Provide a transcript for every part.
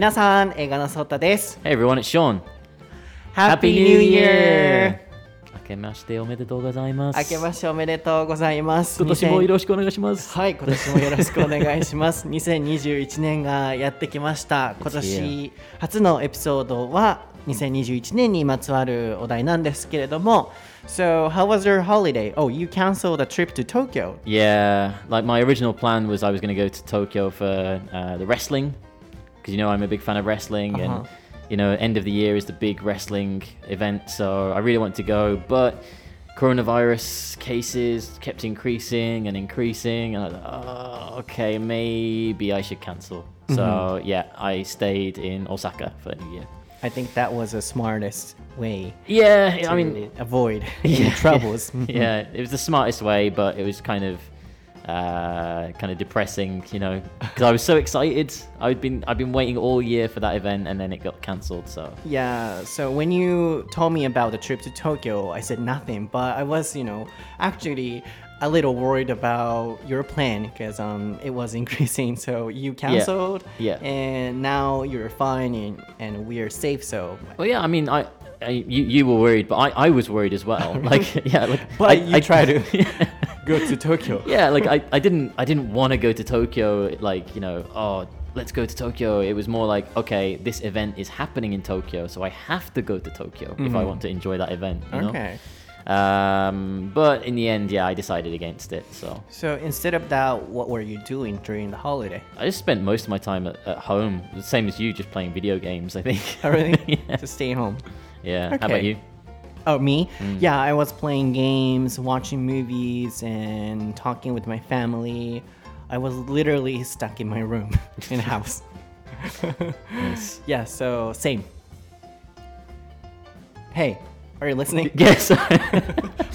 皆さん、映画のソータです。Hey everyone, it's Sean. Happy New Year! 明けましておめでとうございます。明けましておめでとうございます。今年もよ2000ろしくお願いします。はい、今年もよろしくお願いします。2021年がやってきました。今年初のエピソードは2021年にまつわるお題なんですけれども。So, how was your holiday? Oh, you canceled a trip to Tokyo. Yeah, like my original plan was I was going to go to Tokyo for uh, the wrestling because you know I'm a big fan of wrestling Uh-huh. and you know end of the year is the big wrestling event, so I really want to go, but coronavirus cases kept increasing and increasing, and I was like, oh, okay, maybe I should cancel. So yeah, I stayed in Osaka for New Year. I think that was the smartest way Yeah, to I mean, avoid any troubles. yeah, it was the smartest way, but it was kind of uh, kind of depressing, you know, because I was so excited. I'd been I've been waiting all year for that event, and then it got cancelled. So Yeah, so when you told me about the trip to Tokyo, I said nothing, but I was, you know, actually a little worried about your plan because um, it was increasing. So you canceled, yeah. yeah. and now you're fine and, and we are safe. So, well, yeah, I mean, I. I you, you were worried, but I, I was worried as well. Like, yeah, like, but I, you I try to go to Tokyo. yeah, like I, I didn't I didn't want to go to Tokyo like, you know, oh, let's go to Tokyo. It was more like, okay, this event is happening in Tokyo, so I have to go to Tokyo if I want to enjoy that event, you know? Okay. Um, but in the end, yeah, I decided against it. So So instead of that, what were you doing during the holiday? I just spent most of my time at, at home, the same as you, just playing video games, I think. Oh, really? yeah. Just stay home. yeah. How about you? Oh, me? Mm. Yeah, I was playing games, watching movies, and talking with my family. I was literally stuck in my room in the house. Nice. Yeah, so same. Hey, are you listening? Yes.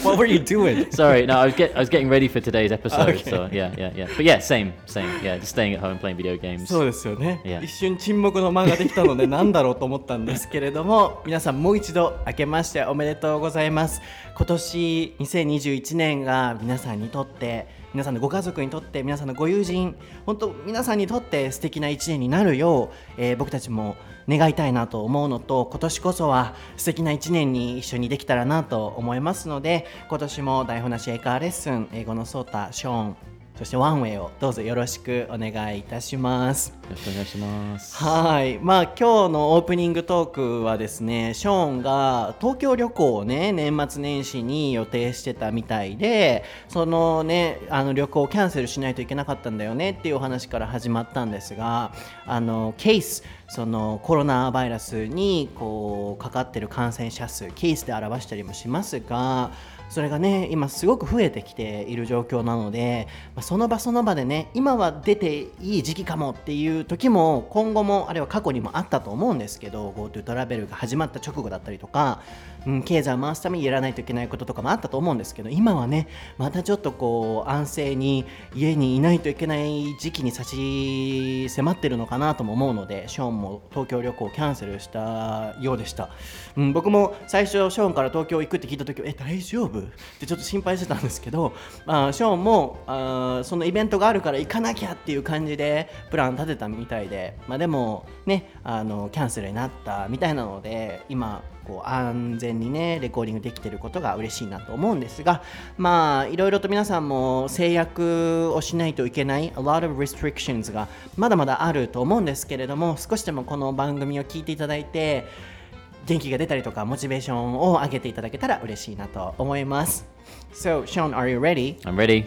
what were you doing? Sorry, no, I was get I was getting ready for today's episode. Okay. So yeah, yeah, yeah. But yeah, same, same. Yeah, just staying at home playing video games. そうですよね、Yeah. 一瞬沈黙の間ができたので何だろうと思ったんですけれども皆さんもう一度明けましておめでとうございます今年2021年が皆さんにとって皆さんのご家族にとって皆さんのご友人本当皆さんにとって素敵な一年になるよう、えー僕たちも願いたいなと思うのと今年こそは素敵な一年に一緒にできたらなと思いますので今年も台本なし英会話レッスン英語のソータショーンそしてワンウェイをどうぞよろしくお願いいたします。よろしくお願いします。はい、まあ今日のオープニングトークはですね、ショーンが東京旅行をね年末年始に予定してたみたいで、そのねあの旅行をキャンセルしないといけなかったんだよねっていうお話から始まったんですが、あのケースそのコロナウイルスにこうかかってる感染者数ケースで表したりもしますが。それがね今すごく増えてきている状況なので、まあ、その場その場でね今は出ていい時期かもっていう時も今後もあるいは過去にもあったと思うんですけど GoTo トラベルが始まった直後だったりとか、うん、経済を回すためにやらないといけないこととかもあったと思うんですけど今はねまたちょっとこう安静に家にいないといけない時期に差し迫ってるのかなとも思うのでショーンも東京旅行をキャンセルしたようでした、うん、僕も最初ショーンから東京行くって聞いた時え大丈夫？ってちょっと心配してたんですけど、まあ、ショーンもあーそのイベントがあるから行かなきゃっていう感じでプラン立てたみたいで、まあ、でもねあのキャンセルになったみたいなので今こう安全にねレコーディングできてることが嬉しいなと思うんですがまあいろいろと皆さんも制約をしないといけない a lot of restrictions がまだまだあると思うんですけれども少しでもこの番組を聞いていただいて元気が出たりとかモチベーションを上げていただけたら嬉しいなと思います So Sean are you ready? I'm ready.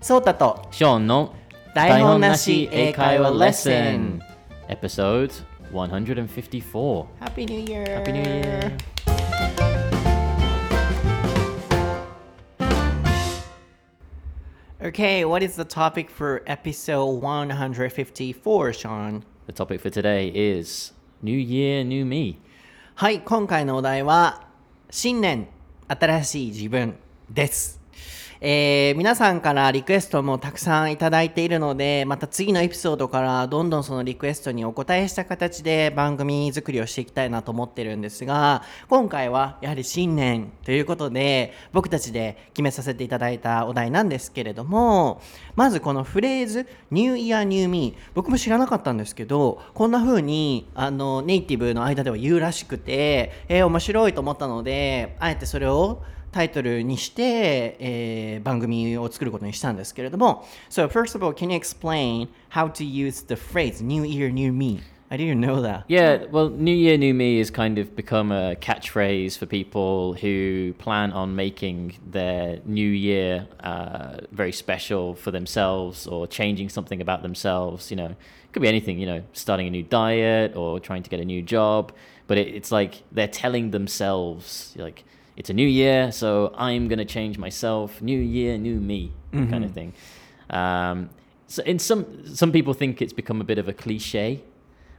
ソータとショーンの台本なし英会話レッスン Episode 154 Happy New Year! Happy New Year! Okay, what is the topic for episode 154, Sean? The topic for today is New Year, New Me. はい、今回のお題は新年新しい自分です。 えー皆さんからリクエストもたくさんいただいているので、また次のエピソードからどんどんそのリクエストにお答えした形で番組作りをしていきたいなと思ってるんですが、今回はやはり新年ということで、僕たちで決めさせていただいたお題なんですけれども、まずこのフレーズ、New Year New Me、僕も知らなかったんですけど、こんな風にあのネイティブの間では言うらしくて、えー面白いと思ったので、あえてそれをタイトルにして、えー番組を作ることにしたんですけれども So first of all, can you explain how to use the phrase New Year, New Me? I didn't know that. Yeah, well, New Year, New Me has kind of become a catchphrase for people who plan on making their new year uh, very special for themselves or changing something about themselves. You know, it could be anything, you know, starting a new diet or trying to get a new job. But it, it's like they're telling themselves, like, it's a new year, so I'm going to change myself. New year, new me, kind of thing. Um, so in some some people think it's become a bit of a cliche,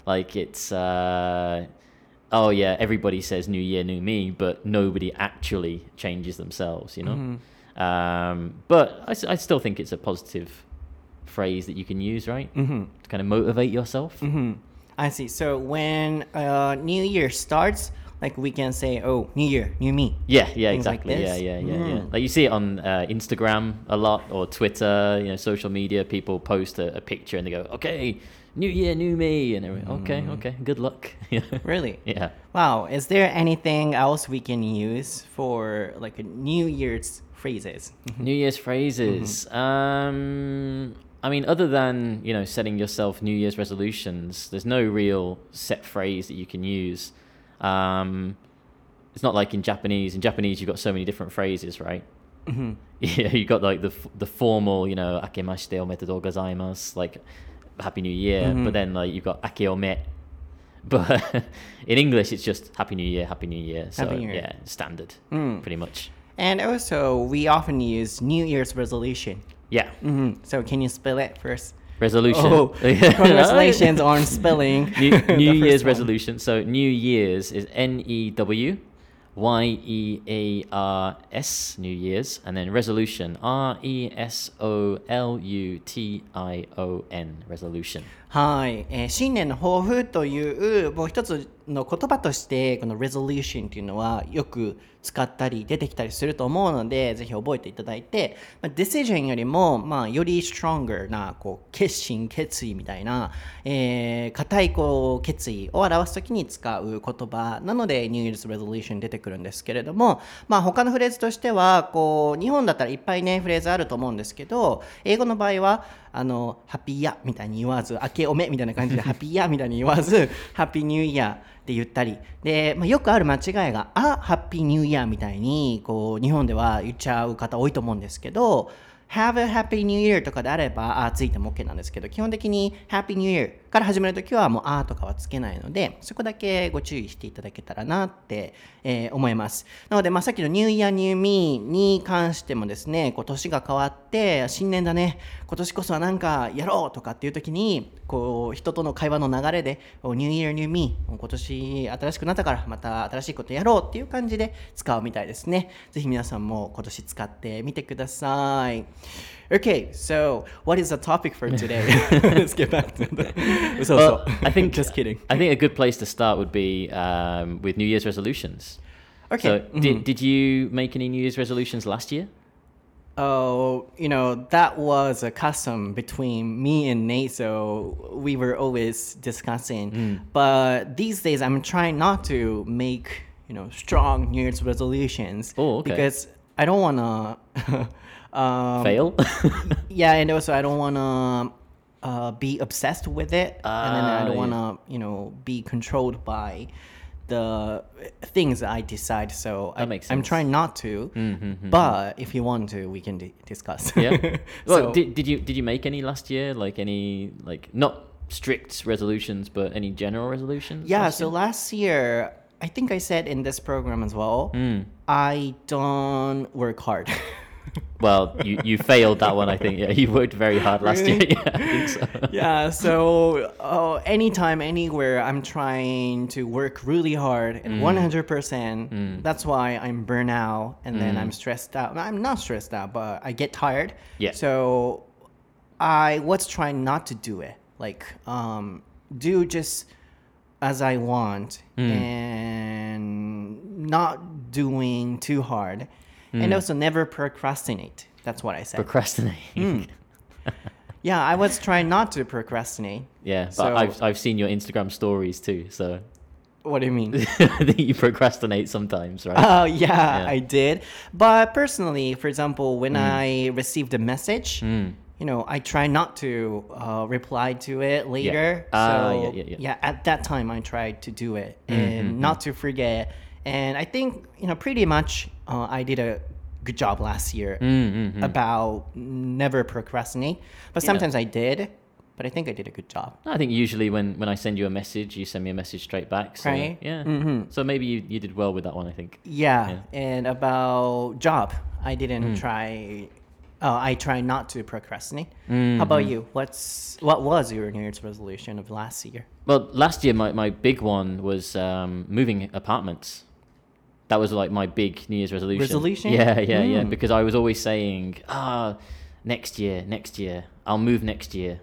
like it's uh, oh yeah, everybody says New Year, New Me, but nobody actually changes themselves, you know. Um, but I still think it's a positive phrase that you can use, right? Mm-hmm. To kind of motivate yourself. I see. So when uh, New Year starts, like we can say, oh, New Year, New Me. Yeah, yeah, Things exactly. yeah, this? yeah, yeah, yeah. Mm. Like you see it on uh, Instagram a lot or Twitter, you know, social media. People post a, a picture and they go, "Okay, New Year, New Me," and everyone, "Okay, Mm. okay, good luck." Really? Yeah. Wow. Is there anything else we can use for like New Year's phrases? New Year's phrases. Um, I mean, other than you know setting yourself New Year's resolutions, there's no real set phrase that you can use. Um, it's not like in Japanese. In Japanese, you've got so many different phrases, right? Mm-hmm. Yeah, you got like the the formal, you know, akemashite omedetou gozaimasu, like Happy New Year. Mm-hmm. But then like you've got akeome. But in English, it's just Happy New Year, Happy New Year. So Happy New Year. yeah, standard, Mm. pretty much. And also, we often use New Year's resolution. Yeah, hmm So can you spell it first? resolution. Oh, congratulations on spelling. New, the New first Year's one. resolution. So New Year's is N E W Y E A R S, New Year's, and then resolution R E S O L U T I O N, resolution. はい、えー新年の抱負というもう一つの言葉としてこの resolution っていうのはよく 使ったり出てきたりすると思うのでぜひ覚えていただいて、まあ、decision よりも、まあ、より stronger なこう決心決意みたいな、えー固いこう決意を表すときに使う言葉なので New Year's resolution 出てくるんですけれども、まあ、他のフレーズとしてはこう日本だったらいっぱいねフレーズあると思うんですけど英語の場合はあのハッピーヤみたいに言わず明けおめみたいな感じでハッピーヤみたいに言わずハッピーニューイヤーって言ったり。で、まあ、よくある間違いがあハッピーニューイヤーみたいにこう日本では言っちゃう方多いと思うんですけど Have a happy new year とかであれば、あついても OK なんですけど、基本的に Happy New Year から始めるときはもうあとかはつけないので、そこだけご注意していただけたらなって、えー思います。なので、まあ、さっきの New Year New Me に関してもですね、こう年が変わって、新年だね、今年こそはなんかやろうとかっていうときに、こう人との会話の流れで、お New Year New Me、今年新しくなったからまた新しいことやろうっていう感じで使うみたいですね。ぜひ皆さんも今年使ってみてください。Okay, so what is the topic for today? Let's get back to the. So, Well, so. I think just kidding. I think a good place to start would be um, with New Year's resolutions. Okay. So, mhm. did, did you make any New Year's resolutions last year? Oh, you know, that was a custom between me and Nate, so we were always discussing. Mm. But these days, I'm trying not to make, you know, strong New Year's resolutions. Oh, okay. Because I don't want to. Um, Fail? yeah, and also I don't want to uh, be obsessed with it, and then I Ah, don't want to, you know, be controlled by the things I decide. So I, That I'm sense. trying not to. Mhm, But if you want to, we can di- discuss. yeah. Well, so, did, did you did you make any last year? Like any like not strict resolutions, but any general resolutions? yeah. last So last year, I think I said in this program as well, Mm. I don't work hard. well, you, you failed that one, I think. Yeah, you worked very hard last Really? year. Yeah, so. yeah so uh, anytime anywhere i'm trying to work really hard Mm. and 100% that's why i'm burnout and then i'm stressed out i'm not stressed out but i get tired Yeah. so i was trying not to do it like um do just as i want and not doing too hard and also never procrastinate that's what i said Procrastinating. yeah i was trying not to procrastinate Yeah, but So- I've, I've seen your Instagram stories too, so What do you mean? I think you procrastinate sometimes, right? Oh yeah, Yeah. I did. But personally, for example, when Mm. I received a message, you know, I try not to uh, reply to it later. Ah, so yeah, yeah, yeah. at that time, I tried to do it Mm-hmm, and not to forget. And I think you know, pretty much, uh, I did a good job last year Mm-hmm. about never procrastinate. But sometimes I did. But I think I did a good job. I think usually when, when I send you a message, you send me a message straight back. So, Right. Yeah. Mm-hmm. So maybe you, you did well with that one, I think. Yeah, Yeah. and about job, I didn't Mm. try. Uh, I try not to procrastinate. Mm-hmm. How about you? What's what was your New Year's resolution of last year? Well, last year my, my big one was um, moving apartments. That was like my big New Year's resolution. Resolution? Yeah, yeah, yeah. Mm. Because I was always saying, ah, next year, next year, I'll move next year,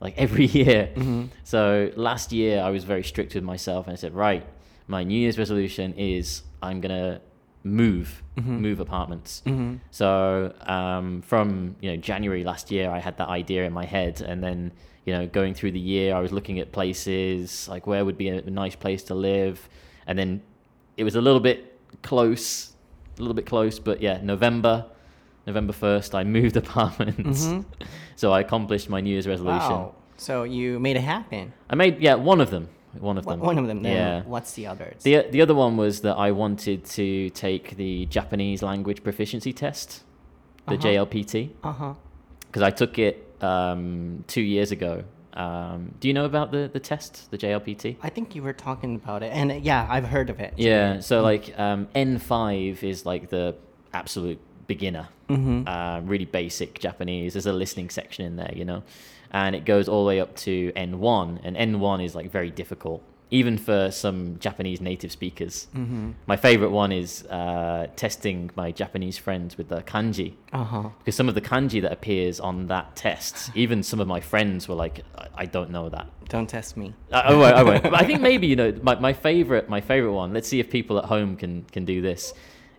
like every year. Mm-hmm. So last year I was very strict with myself and I said, right, my New Year's resolution is I'm gonna move, Mm-hmm. move apartments. So um, from you know January last year, I had that idea in my head, and then you know going through the year, I was looking at places like where would be a nice place to live, and then it was a little bit close, a little bit close, but yeah, November, November first, I moved apartments, so I accomplished my New Year's resolution. Mm-hmm. Wow! So you made it happen. I made yeah one of them, one of them, one of them. Then yeah. what's the others? The, the other one was that I wanted to take the Japanese language proficiency test, the Uh-huh. JLPT, uh huh. because I took it um, two years ago. Um, do you know about the, the test, the JLPT? I think you were talking about it, and uh, yeah, I've heard of it. Yeah, so like um, N5 is like the absolute beginner, Mm-hmm. uh, really basic Japanese. There's a listening section in there, you know, and it goes all the way up to N1, and N1 is like very difficult, even for some Japanese native speakers. Mm-hmm. My favorite one is uh, testing my Japanese friends with the kanji. Uh huh. Because some of the kanji that appears on that test, even some of my friends were like, I, I don't know that. Don't test me. I, I won't. I won't. But I think maybe you know my, my favorite my favorite one. Let's see if people at home can can do this.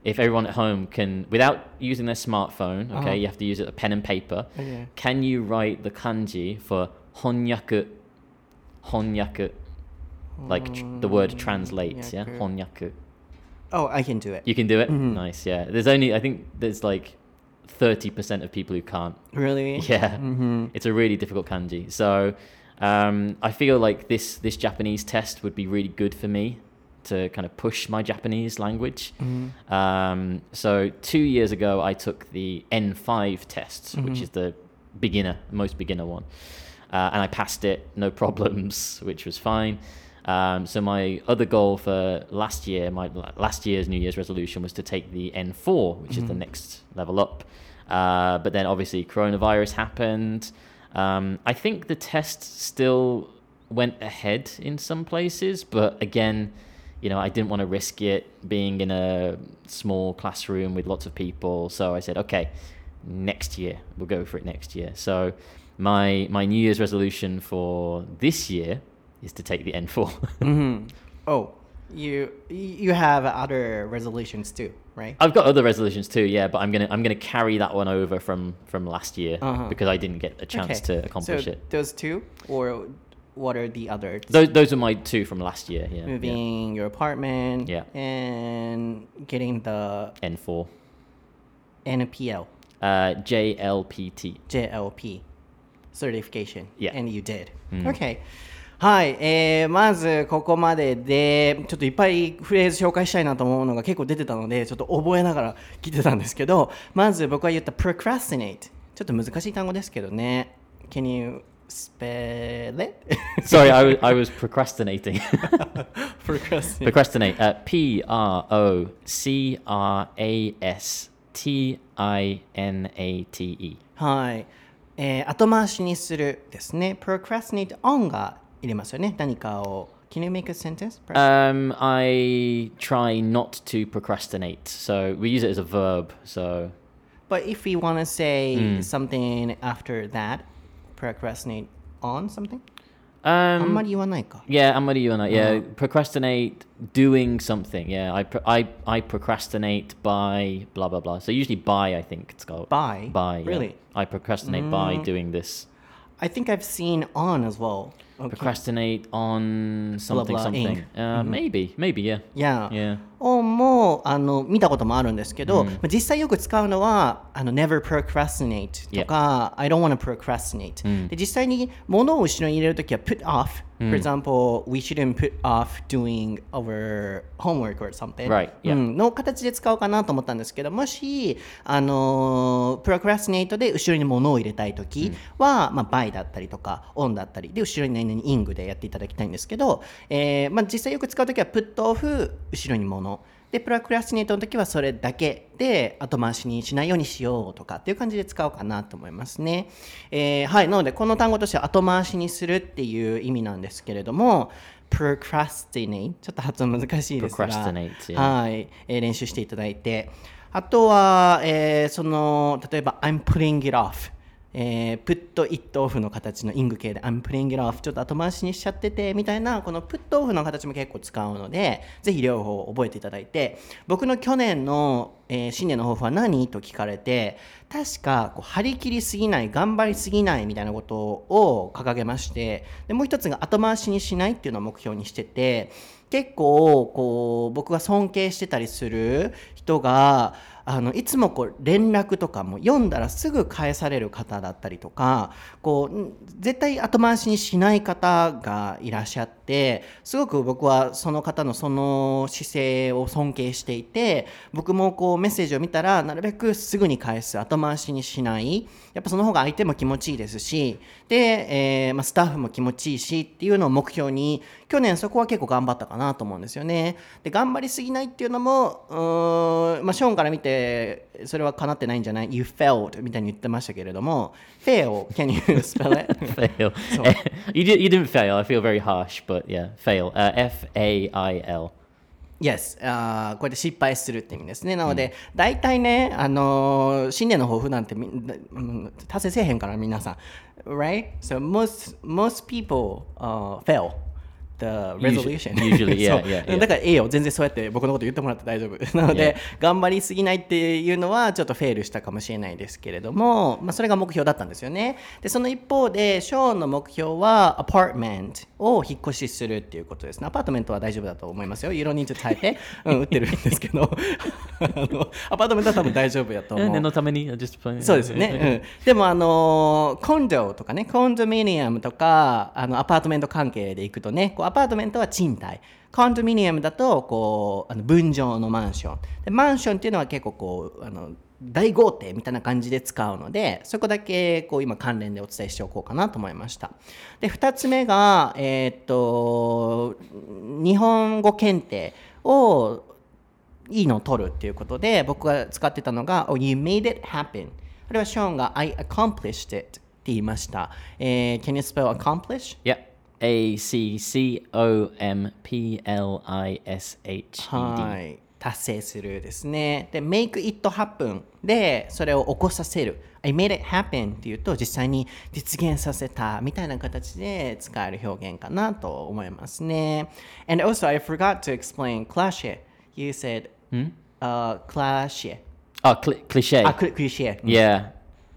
If everyone at home can, without using their smartphone, okay, Uh-huh. you have to use a pen and paper. Okay. Can you write the kanji for honyaku? Honyaku, like tr- the word translates, Yeah, Honyaku. Oh, I can do it. You can do it. Mhm. Nice. Yeah. There's only I think there's like thirty percent of people who can't. Really? Yeah, Mm-hmm. it's a really difficult kanji. So um, I feel like this this Japanese test would be really good for me to kind of push my Japanese language. Mm-hmm. Um, so two years ago, I took the N5 test, which Mhm. is the beginner, most beginner one, uh, and I passed it, no problems, which was fine. Um, so my other goal for last year, my last year's New Year's resolution was to take the N4, which is the Mhm. next level up. Uh, but then obviously coronavirus happened. Um, I think the test still went ahead in some places, but again, you know, I didn't want to risk it being in a small classroom with lots of people. So I said, okay, next year we'll go for it next year. So my my New Year's resolution for this year is to take the N4. Mm-hmm. Oh, you you have other resolutions too, right? I've got other resolutions too, yeah, but I'm gonna I'm gonna carry that one over from from last year Uh-huh. because I didn't get a chance to accomplish so it. Those two, or what are the others? Those those are my two from last year. Yeah, yeah. Moving your apartment, Yeah. and getting the N4, NPL, uh, JLPT. JLP certification, Yeah. and you did. Mm. Okay. はい、えー、まずここまででちょっといっぱいフレーズ紹介したいなと思うのが結構出てたのでちょっと覚えながら聞いてたんですけどまず僕が言った procrastinate ちょっと難しい単語ですけどね Can you spell it? Sorry, I was I was procrastinating. procrastinate Procrastinate. Uh, P R O C R A S T I N A T E. はい、えー後回しにするですね procrastinate on が入れますよね何かを Can you make a sentence? Um, I try not to procrastinate. So we use it as a verb. So But if we want to say something after that procrastinate on something あん um, まり言わないか yeah, I'm you on that. Yeah, procrastinate doing something. Yeah, I, pro- I I procrastinate by blah blah blah. So usually by I think it's called By? by. yeah. Really? I procrastinate by doing this. I think I've seen on as well Okay. Procrastinate on something blah, something. ing. Uh, Maybe maybe yeah. Yeah. Yeah. をもあの見たこともあるんですけど、まあ実際よく使うのはあの never procrastinate とか、I don't want to procrastinate、で実際に物を後ろに入れるときは put off、For example we shouldn't put off doing our homework or something、Right, yeah. うんの形で使おうかなと思ったんですけどもしあの procrastinate で後ろに物を入れたいときは、まあ by だったりとか on だったりで後ろに何々 ing でやっていただきたいんですけど、えーまあ、実際よく使うときは put off 後ろに物。でプロクラスティネートの時はそれだけで後回しにしないようにしようとかっていう感じで使おうかなと思いますね。えーはい。なのでこの単語としては後回しにするっていう意味なんですけれども procrastinate ちょっと発音難しいですが。yeah. はい、えー練習していただいて。あとは、えーその例えば I'm putting it off えー、put it off の形のイング系で I'm putting it off ちょっと後回しにしちゃっててみたいなこの put off の形も結構使うのでぜひ両方覚えていただいて僕の去年の、えー新年の抱負は何？と聞かれて確かこう張り切りすぎない頑張りすぎないみたいなことを掲げましてでもう一つが後回しにしないっていうのを目標にしてて結構こう僕が尊敬してたりする人があのいつもこう連絡とかも読んだらすぐ返される方だったりとかこう絶対後回しにしない方がいらっしゃってすごく僕はその方のその姿勢を尊敬していて僕もこうメッセージを見たらなるべくすぐに返す後回しにしない。やっぱその方が相手も気持ちいいですしで、えーまあ、スタッフも気持ちいいしっていうのを目標に去年そこは結構頑張ったかなと思うんですよね。で頑張りすぎないっていうのもうーん、まあ、ショーンから見てそれは叶ってないんじゃない ?You failed みたいに言ってましたけれども fail can you spell it? fail. you did. You didn't fail. I feel very harsh, but yeah, fail. Uh, F A I L. Yes あーこれで失敗するって意味ですねなので、大体ね、あのー新年の抱負なんてみんなうん達成せえへんから皆さん right? So most most people、uh, fail the resolution. usually, yeah, yeah, yeah. だからええよ全然そうやって僕のこと言ってもらって大丈夫なので、頑張りすぎないっていうのはちょっとフェールしたかもしれないですけれども、まあ、それが目標だったんですよね。でその一方でショーンの目標はアパートメントを引っ越しするっていうことです。ねアパートメントは大丈夫だと思いますよ。You don't need to type it. うん、打ってるんですけど。あのアパートメントは多分大丈夫やと思う。And no tamani. Just playing. そうですよね、うん、でもあのコンドとかねコンドミニアムとかあのアパートメント関係で行くとねこうアパートメントは賃貸。コンドミニアムだとこうあの分譲のマンション。でマンションっていうのは結構こうあの大豪邸みたいな感じで使うのでそこだけこう今関連でお伝えしておこうかなと思いました。で2つ目がえーっと日本語検定をいいのを取るっていうことで僕が使ってたのが「oh, You made it happen」あれはショーンが「I accomplished it」って言いました、えー Can you spell accomplish? Yeah. A C C O M P L I S H E D. はい達成するですねで make it happen でそれを起こさせる I made it happen っていうと実際に実現させたみたいな形で使える表現かなと思いますね and also I forgot to explain cliché you said、uh, cliché Oh, cli cliche. あクリクリシェ Yeah.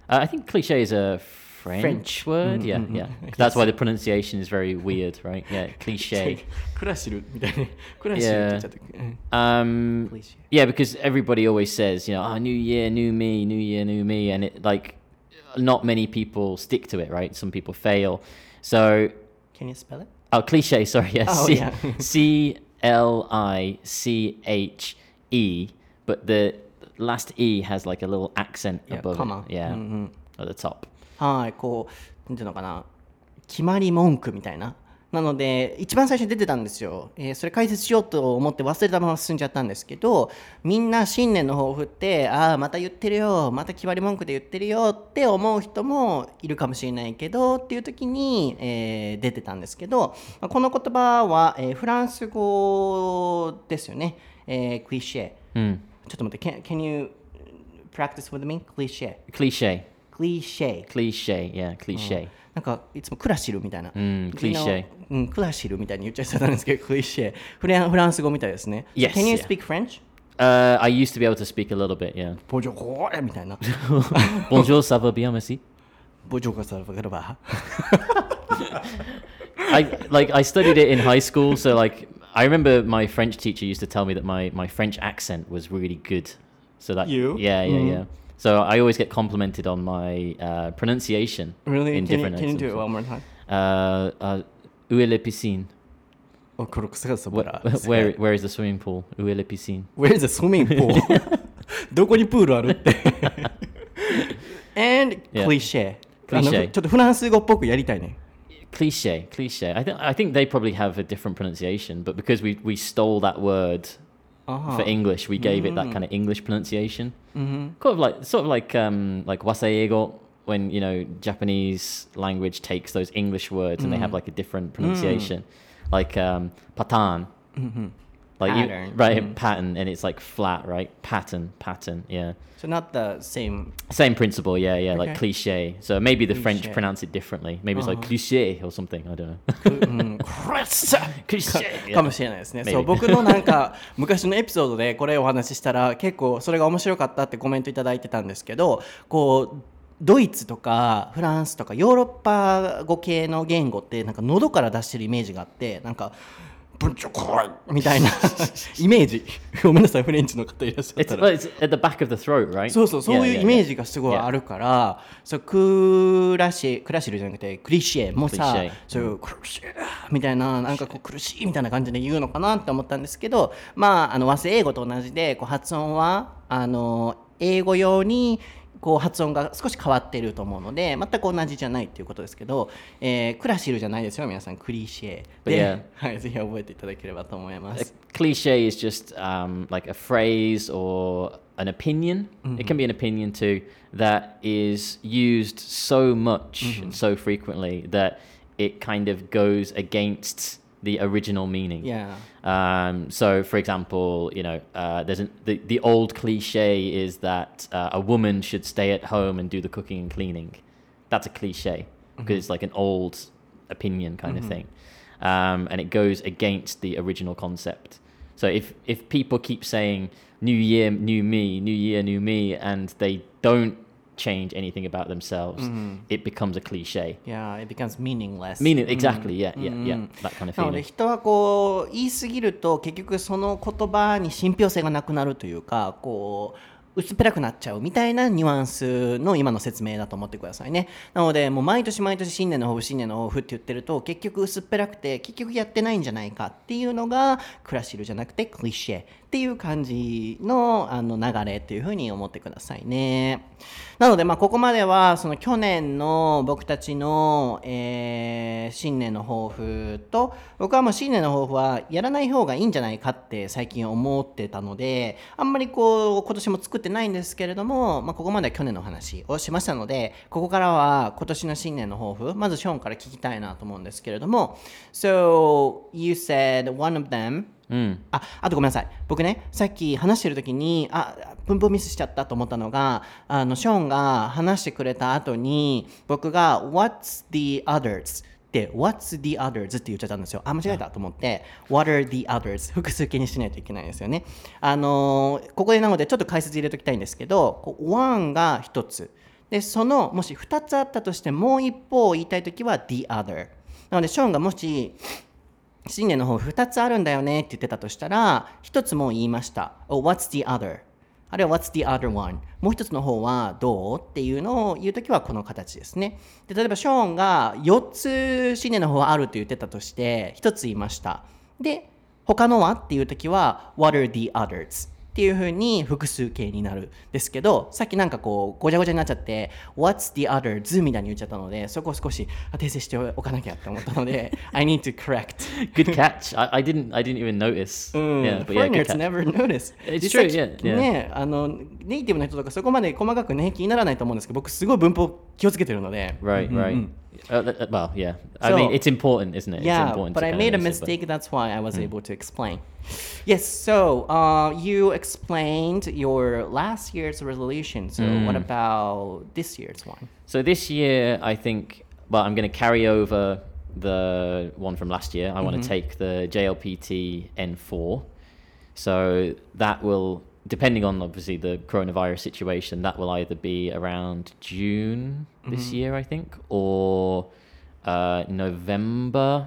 Uh, I think cliche is a French, French. word. yeah, yeah. That's why the pronunciation is very weird, right? Yeah, cliche. クラシルみたいな。クラシルって言っちゃった。うん Um, Cliche. yeah, because everybody always says, you know, oh, new year, new me, new year, new me, and it like not many people stick to it, right? Some people fail. So, Can you spell it? oh, cliche. Sorry, yes, Oh, C yeah. C L I C H E, but the last E has like a little accent Yeah, above comma. it. Yeah, at the top. はい、こう、なんていうのかな。決まり文句みたいな。なので一番最初に出てたんですよ、えーそれ解説しようと思って忘れたまま進んじゃったんですけどみんな新年の抱負ってああまた言ってるよまた決まり文句で言ってるよって思う人もいるかもしれないけどっていう時に、えー出てたんですけどまあこの言葉は、えーフランス語ですよね、えークリシェうん。ちょっと待って can, can you practice with me? クリシェ.クリシェ Cliche. Yeah, cliche. なんかいつもクラシルみたいな。うんうちの cliché うん、クラシルみたいに言っちゃいそうなんですけど、クリシェ。フランフランス語みたいですね。 Yes, Can you yeah. speak French? Uh, I used to be able to speak a little bit, yeah. ボジョコーみたいな。 Bonjour, ça va bien, merci. ボジョコサルバガラバ。 I like I studied it in high school, so like I remember my French teacher used to tell me that my my French accent was really good. So that You? yeah, yeah, Mhm. yeah. So I always get complimented on my uh, pronunciation Really? in Can you, different can you do it accents. one more time? Uh, uh, où est la piscine? おこれ草がさ Wh- ら。 where where is the swimming pool? Où est la piscine? Where is the swimming pool? どこにプールあるって。And Yeah. cliche. あの Cliché ちょっとフランス語っぽくやりたいね。 Cliche, cliche. I think I think they probably have a different pronunciation, but because we we stole that word あは for English, we gave it that mm. kind of English pronunciation. Mm-hmm. Kind of like sort of like um like waseigo when you know Japanese language takes those English words and they have mm. like a different mm. pronunciation, like um patan. Mm-hmm. Like you- Pattern. right pattern and it's like flat right pattern pattern yeah So not the same. same principle yeah yeah like Okay. cliche so maybe the French Cliché. pronounce it differently maybe it's like cliché or something I don't know うん、クラッサ cliché かもしれないですね。Maybe. そう僕のなんか昔のエピソードでこれをお話ししたら結構それが面白かったってコメントいただいてたんですけどこうドイツとかフランスとかヨーロッパ語系の言語ってなんか喉から出してるイメージがあってなんかブンチョコイみたいな。イメージ。ごめんなさいフレンチの方いらっしゃったら。It's at the back of the throat right? そうそうそういうイメー.ジがすごいあるから、そうクラシクラシルじゃなくてクリシェもさそういう苦しいみたいななんかこう苦しいみたいな感じで言うのかなって思ったんですけどまああの和製英語と同じでこう発音はあの英語用にこう発音が少し変わってると思うので全く同じじゃないっていうことですけど、えークラシルじゃないですよ皆さんクリシェで yeah.、はい、ぜひ覚えていただければと思います。cliche is just um, like a phrase or an opinion. It can be an opinion too that is used so much and so frequently that it kind of goes against the original meaning. Yeah. Um, so, for example, you know, uh, there's an, the the old cliche is that uh, a woman should stay at home and do the cooking and cleaning. That's a cliche because it's like an old opinion kind of thing, um, and it goes against the original concept. So if if people keep saying "New Year, New Me," "New Year, New Me," and they don't change anything about themselves, it becomes a cliche. Yeah, it becomes meaningless. Meaning exactly, yeah, yeah, yeah, that kind of なので feeling. 人はこう言い過ぎると結局その言葉に信憑性がなくなるというかこう薄っぺらくなっちゃうみたいなニュアンスの今の説明だと思ってくださいねなのでもう毎年毎年新年の抱負新年の抱負って言ってると結局薄っぺらくて結局やってないんじゃないかっていうのがクラシルじゃなくてクリシェっていう感じのあの流れっていうふうに思ってくださいね。なのでまあここまではその去年の僕たちの、えー新年の抱負と僕はもう新年の抱負はやらない方がいいんじゃないかって最近思ってたのであんまりこう今年も作ってないんですけれども、まあ、ここまでは去年の話をしましたのでここからは今年の新年の抱負まずショーンから聞きたいなと思うんですけれども。So you said one of them うん。ああとごめんなさい僕ねさっき話してる時にあ文法ミスしちゃったと思ったのがあのショーンが話してくれた後に僕が「What's the others?」って「What's the others?」って言っちゃったんですよあ間違えたと思って「What are the others?」複数形にしないといけないですよねあのーここでなのでちょっと解説入れときたいんですけど one が1つでそのもし2つあったとしてもう一方を言いたい時は the other なのでショーンがもし新年の方2つあるんだよねって言ってたとしたら1つも言いました。Oh, what's the other? あるいは What's the other one? もう一つの方はどう？っていうのを言うときはこの形ですね。で例えばショーンが4つ新年の方はあると言ってたとして1つ言いました。で他のは？っていうときは What are the others? っていう風に複数形になるんですけどさっきなんかこうごちゃごちゃになっちゃって「What's the others?」みたいに言っちゃったのでそこを少しあ訂正しておかなきゃって思ったので I need to correct Good catch. I, I didn't I didn't even notice. うん Yeah, but yeah, foreigners never notice It's true, yeah, yeah. ねあのネイティブの人とかそこまで細かくね気にならないと思うんですけど僕すごい文法気をつけてるので Right, right. Uh, th- th- well, yeah. I mean, it's important, isn't it? it's Yeah, important but I made a notice it, mistake. That's why I was hmm. able to explain. Yes, so uh, you explained your last year's resolution. So hmm. what about this year's one? So this year, I think, well, I'm going to carry over the one from last year. I want to mm-hmm. take the JLPT N4. So that will, depending on obviously the coronavirus situation, that will either be around June this year, I think, or uh, November,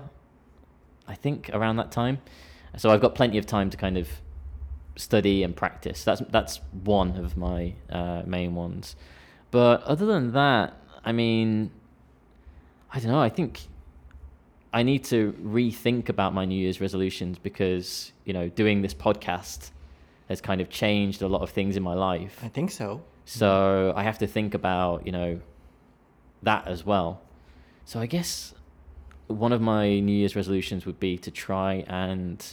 I think, around that time. So I've got plenty of time to kind of study and practice. That's that's one of my uh, main ones. But other than that, I mean, I don't know. I think I need to rethink about my New Year's resolutions because you know doing this podcast has kind of changed a lot of things in my life. I think so. So I have to think about, you know, that as well. So I guess one of my New Year's resolutions would be to try and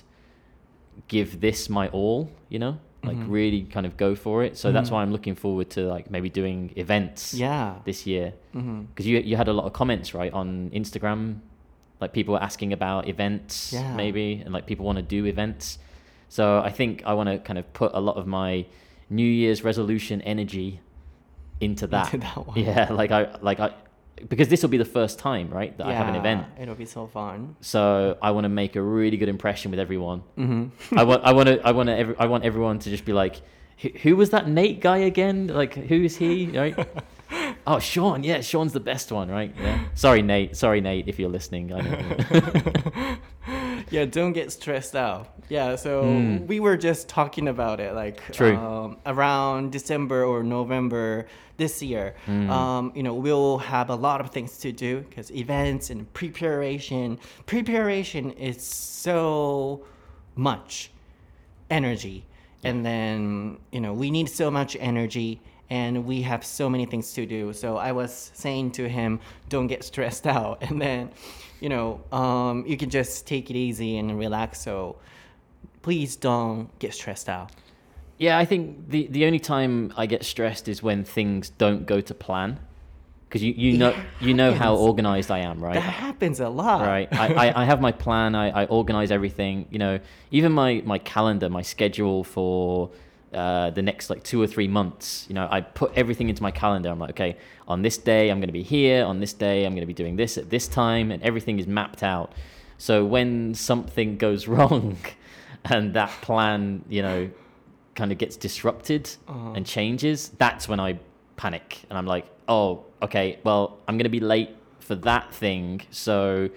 give this my all, you know, like really kind of go for it. So that's why I'm looking forward to like maybe doing events Yeah. this year. Mm-hmm. Because you, you had a lot of comments, right, on Instagram. Like people were asking about events, Yeah. maybe, and like people want to do events. So I think I want to kind of put a lot of my New Year's resolution energy into that. Into that one. Yeah, like I like I because this will be the first time, right, that I have an event. It'll be so fun. So I want to make a really good impression with everyone. Mm-hmm. I want I want to I want to every, I want everyone to just be like, who, who was that Nate guy again? Like who is he? Right? oh, Sean. Yeah, Sean's the best one, right? Yeah. Sorry, Nate. Sorry, Nate, if you're listening. Yeah, don't get stressed out. Yeah, so Mm. we were just talking about it like True. Um, around December or November this year. Mm. Um, you know, we'll have a lot of things to do because events and preparation. Preparation is so much energy, and then you know we need so much energy. And we have so many things to do. So I was saying to him, don't get stressed out. And then, you know, um, you can just take it easy and relax. So please don't get stressed out. yeah, I think the the only time I get stressed is when things don't go to plan. Because you, you know you know how organized I am, right? That happens a lot. right I, I, I have my plan I, I organize everything you know even my, my calendar my schedule for uh, the next like two or three months you know i put everything into my calendar. I'm like okay on this day i'm going to be here. On this day i'm going to be doing this at this time and everything is mapped out. So when something goes wrong and that plan you know kind of gets disrupted Uh-huh. and changes that's when i panic. And i'm like oh okay well i'm going to be late for that thing. So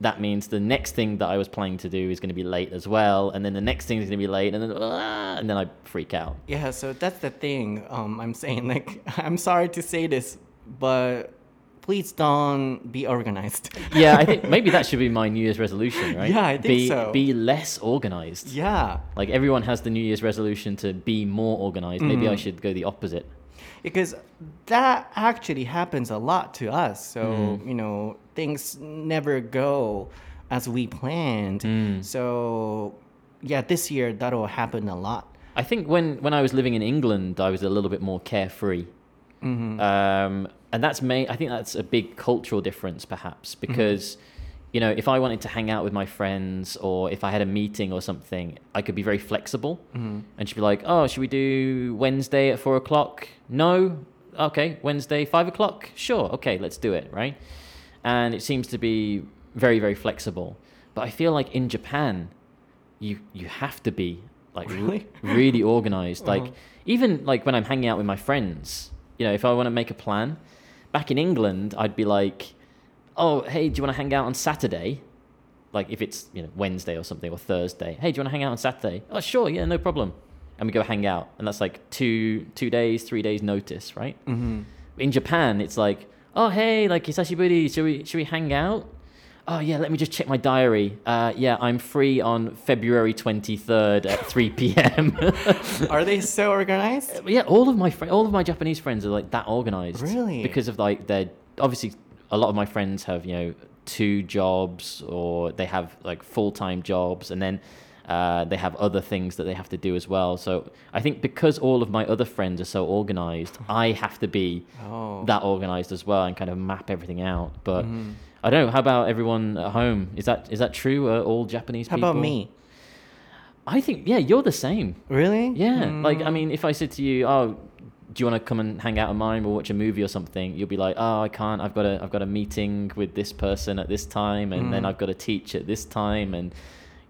that means the next thing that I was planning to do is going to be late as well, and then the next thing is going to be late, and then ah, and then I freak out. Yeah, so that's the thing. Um, I'm saying like I'm sorry to say this, but please don't be organized. Yeah, I think maybe that should be my New Year's resolution, right? Yeah, I think be, so. Be less organized. yeah, Like everyone has the New Year's resolution to be more organized. Maybe Mm-hmm. I should go the opposite. Because that actually happens a lot to us. So Mm. you know things never go as we planned. Mm. So yeah, this year that'll happen a lot. I think when, when I was living in England, I was a little bit more carefree. Mm-hmm. Um, and that's may I think that's a big cultural difference, perhaps, because you know if I wanted to hang out with my friends or if I had a meeting or something, I could be very flexible mm-hmm. and she'd be like, "Oh, should we do Wednesday at four o'clock?" No, okay, Wednesday five o'clock. Sure, okay, let's do it, right? And it seems to be very very flexible. But I feel like in Japan, you you have to be like re- Really? really organized. Like uh-huh. even like when I'm hanging out with my friends, you know, if I want to make a plan, back in England, I'd be like, "Oh, hey, do you want to hang out on Saturday?" Like if it's you know Wednesday or something or Thursday. Hey, do you want to hang out on Saturday? Oh, sure, yeah, no problem. And we go hang out, and that's like two two days, three days notice, right? Mm-hmm. In Japan, it's like, "Oh, hey, like hisashiburi, should we should we hang out?" Oh yeah, let me just check my diary. Uh, yeah, I'm free on February 23rd at 3 p.m. Are they so organized? yeah, all of my fri all of my Japanese friends are like that organized. Really? Because of like their obviously a lot of my friends have you know two jobs or they have like full time jobs and then uh, they have other things that they have to do as well. So I think because all of my other friends are so organized, I have to be Oh. that organized as well and kind of map everything out. But I don't know. How about everyone at home? Is that is that true? Are all Japanese How people? about me? I think yeah, you're the same. Really? Yeah. Mm. Like I mean, if I said to you, "Oh, do you want to come and hang out at mine or watch a movie or something?" You'll be like, "Oh, I can't. I've got a I've got a meeting with this person at this time, and then Mm. I've got to teach at this time, and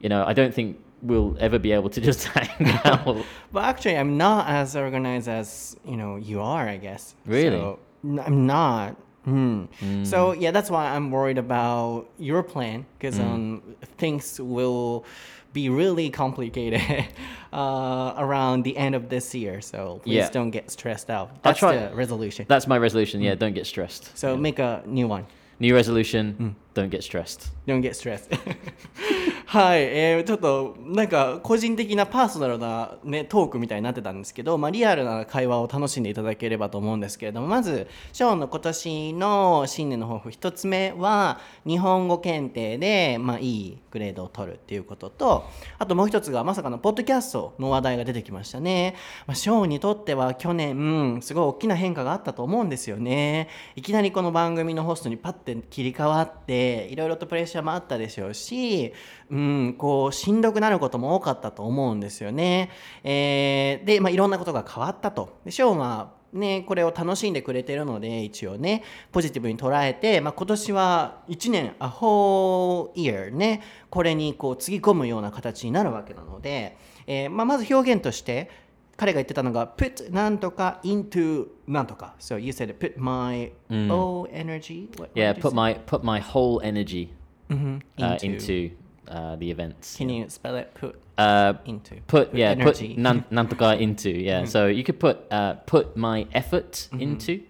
you know, I don't think we'll ever be able to just hang out." But actually, I'm not as organized as you know you are. I guess. Really? So, I'm not. Hmm. So yeah, that's why I'm worried about your plan because um, things will be really complicated uh, around the end of this year. So please Yeah. don't get stressed out. That's the resolution. That's my resolution. Yeah, don't get stressed. so make a new one. New resolution: don't get stressed. Don't get stressed. はい、えーちょっとなんか個人的なパーソナルな、ね、トークみたいになってたんですけど、まあ、リアルな会話を楽しんでいただければと思うんですけれどもまずショーンの今年の新年の抱負一つ目は日本語検定で、まあ、いいグレードを取るっていうこととあともう一つがまさかのポッドキャストの話題が出てきましたね、まあ、ショーンにとっては去年すごい大きな変化があったと思うんですよね。いきなりこの番組のホストにパッて切り替わっていろいろとプレッシャーもあったでしょうし、うん、こうしんどくなることも多かったと思うんですよね、えーで、まあ、いろんなことが変わったと。でショーンはね、これを楽しんでくれてるので一応ねポジティブに捉えて、まあ、今年は1年 a whole year ねこれにこうつぎ込むような形になるわけなので、えーまあ、まず表現として彼が言ってたのが put なんとか into なんとか so you said put my whole energy What- what Yeah, did you put say? my put my whole energy Mhm. uh, Into. into uh, the events. can you spell it put Uh, into put yeah energy put nan, nantoka into yeah so you could put uh, put my effort into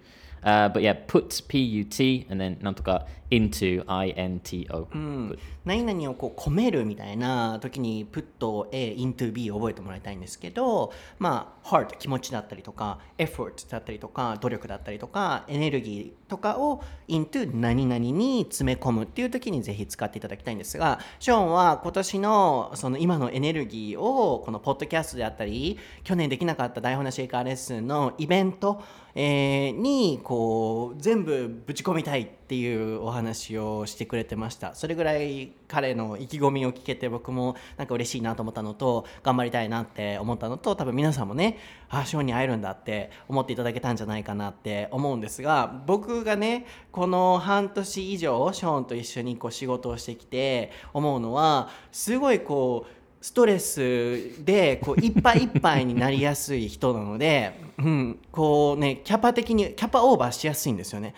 uh, but yeah put p u t and then nantoka into i n t o Put. 何々をこう込めるみたいな時に put A into B を覚えてもらいたいんですけどまあ heart 気持ちだったりとか effort だったりとか努力だったりとかエネルギーとかを into 何々に詰め込むっていう時にぜひ使っていただきたいんですがショーンは今年のその今のエネルギーをこのポッドキャストであったり去年できなかった台本なシェイカーレッスンのイベント、えーにこう全部ぶち込みたいってていうお話をしてくれてましたそれぐらい彼の意気込みを聞けて僕もなんか嬉しいなと思ったのと頑張りたいなって思ったのと多分皆さんもねあショーンに会えるんだって思っていただけたんじゃないかなって思うんですが僕がねこの半年以上ショーンと一緒にこう仕事をしてきて思うのはすごいこうストレスでこういっぱいいっぱいになりやすい人なので、うん、こうねキャパ的にキャパオーバーしやすいんですよね。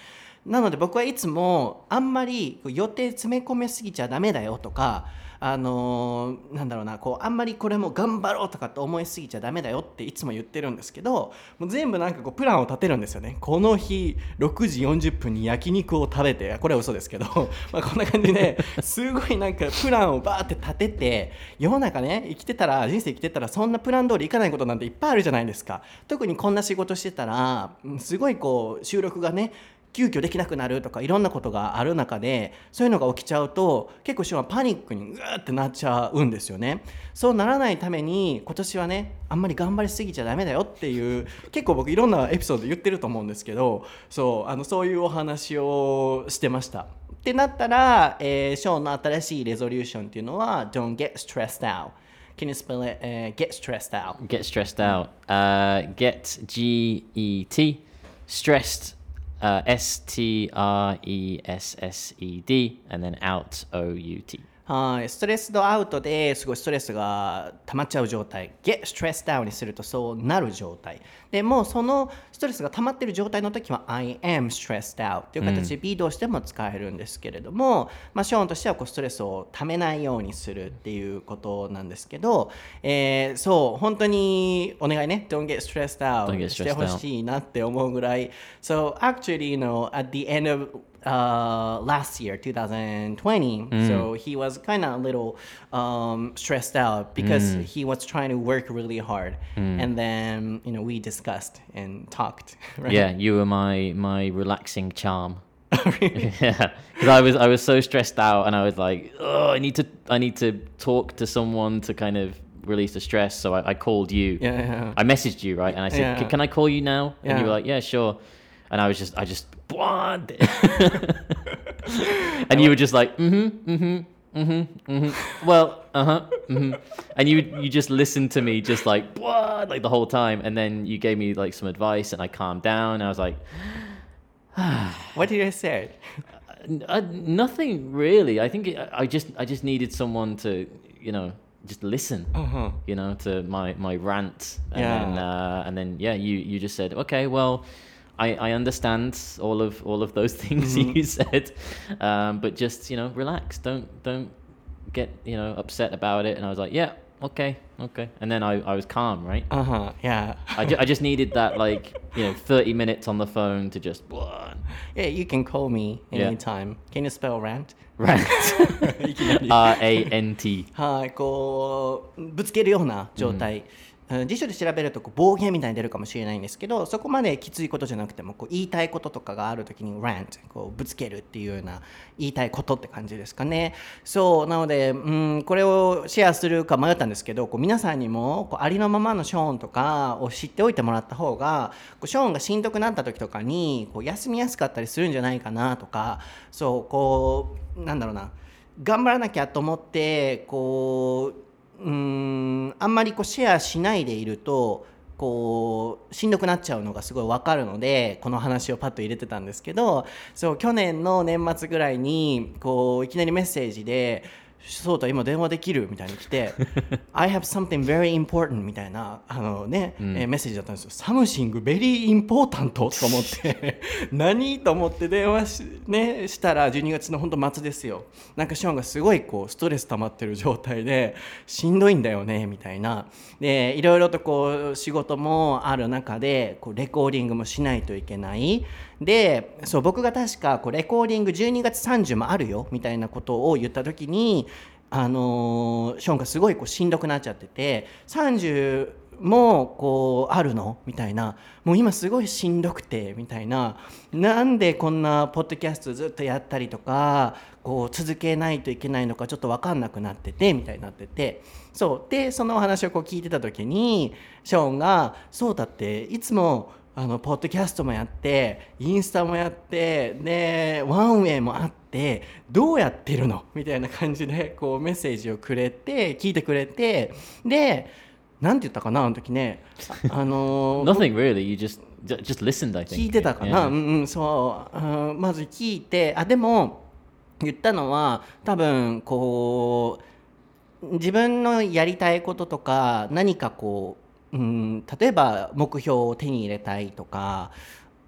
なので僕はいつもあんまり予定詰め込めすぎちゃダメだよとかあのーなんだろうなこうあんまりこれも頑張ろうとかって思いすぎちゃダメだよっていつも言ってるんですけどもう全部なんかこうプランを立てるんですよね。この日6時40分に焼肉を食べてこれは嘘ですけど まあこんな感じですごいなんかプランをバーって立てて世の中ね生きてたら人生生きてたらそんなプラン通りいかないことなんていっぱいあるじゃないですか。特にこんな仕事してたらすごいこう収録がね急遽できなくなるとかいろんなことがある中でそういうのが起きちゃうと結構ショーンはパニックにグーってなっちゃうんですよね。そうならないために今年はねあんまり頑張りすぎちゃダメだよっていう結構僕いろんなエピソード言ってると思うんですけどそうあのそういうお話をしてました。ってなったら、えーショーンの新しいレゾリューションっていうのは Don't get stressed out. Can you spell it?、Uh, get stressed out. Get stressed out. Uh, get g e t. Stressed uh, s t r e s s e d and then out o u t はい、ストレスドアウトですごいストレスが溜まっちゃう状態。get stressed out にするとそうなる状態。でもうそのストレスが溜まってる状態の時は I am stressed out っていう形で be 動しても使えるんですけれども、まあ、ショーンとしてはこうストレスを溜めないようにするっていうことなんですけど、えーそう本当にお願いね。Don't get stressed out してほしいなって思うぐらい。So actually you know at the end of uh, last year, 2020. So he was kind of a little um, stressed out because he was trying to work really hard. And then, you know, we discussed and talked. Right? Yeah, you were my my relaxing charm. yeah, because I was I was so stressed out, and I was like, oh, I need to I need to talk to someone to kind of release the stress. So I, I called you. Yeah, yeah. I messaged you right, and I said, Yeah. "Can- "Can I call you now?" And you were like, "Yeah, sure." And I was just I just what? and you were just like, mm-hmm, mm-hmm, mm-hmm, mm-hmm. Well, uh-huh, mm-hmm. And you you just listened to me just like what like the whole time, and then you gave me like some advice, and I calmed down. And I was like. What did I say? N- uh, nothing really. I think it, I I just I just needed someone to you know just listen. Uh-huh. You know to my my rant. And Yeah. Then, uh, and then yeah, you you just said okay, well. I, I understand all of all of those things Mm-hmm. you said, um, but just you know relax. Don't don't get you know upset about it. And I was like, yeah, okay, okay. And then I, I was calm, right? Uh huh. Yeah. I, ju- I just needed that like you know 30 minutes on the phone to just yeah, you can call me Yeah. anytime. Can you spell rant? rant. R A N T. はい、こうぶつけるような状態、うん 辞書で調べるとこう暴言みたいに出るかもしれないんですけどそこまできついことじゃなくてもこう言いたいこととかがある時に rant こうぶつけるっていうような言いたいことって感じですかね。そうなので、うん、これをシェアするか迷ったんですけどこう皆さんにもこうありのままのショーンとかを知っておいてもらった方がこうショーンがしんどくなった時とかにこう休みやすかったりするんじゃないかなとかそうこうなんだろうな。頑張らなきゃと思ってこううんあんまりこうシェアしないでいるとこうしんどくなっちゃうのがすごい分かるのでこの話をパッと入れてたんですけどそう去年の年末ぐらいにこういきなりメッセージで「そうだ今電話できる」みたいに来て「I have something very important」みたいなあの、ねえーメッセージだったんですよ「サムシングベリーインポータント」と思って 何と思って電話し,、ね、したら12月の本当末ですよ。なんかショーンがすごいこうストレス溜まってる状態でしんどいんだよねみたいな。でいろいろとこう仕事もある中でこうレコーディングもしないといけないでそう僕が確かこうレコーディング12月30もあるよみたいなことを言った時にあのショーンがすごいこうしんどくなっちゃってて30もこうあるの？みたいな。もう今すごいしんどくてみたいな。なんでこんなポッドキャストずっとやったりとかこう続けないといけないのかちょっと分かんなくなっててみたいになってて。そう。でそのお話をこう聞いてた時にショーンが「そうだっていつもあのポッドキャストもやってインスタもやってでワンウェイもあってどうやってるの？みたいな感じでこうメッセージをくれて聞いてくれてでなんて言ったかな？あの時ねああのー Nothing really. You just ju- just listened. I think. 聞いてたかな？うんうんそう、うんまず聞いてあでも言ったのは多分こう自分のやりたいこととか何かこう、うん、例えば目標を手に入れたいとか、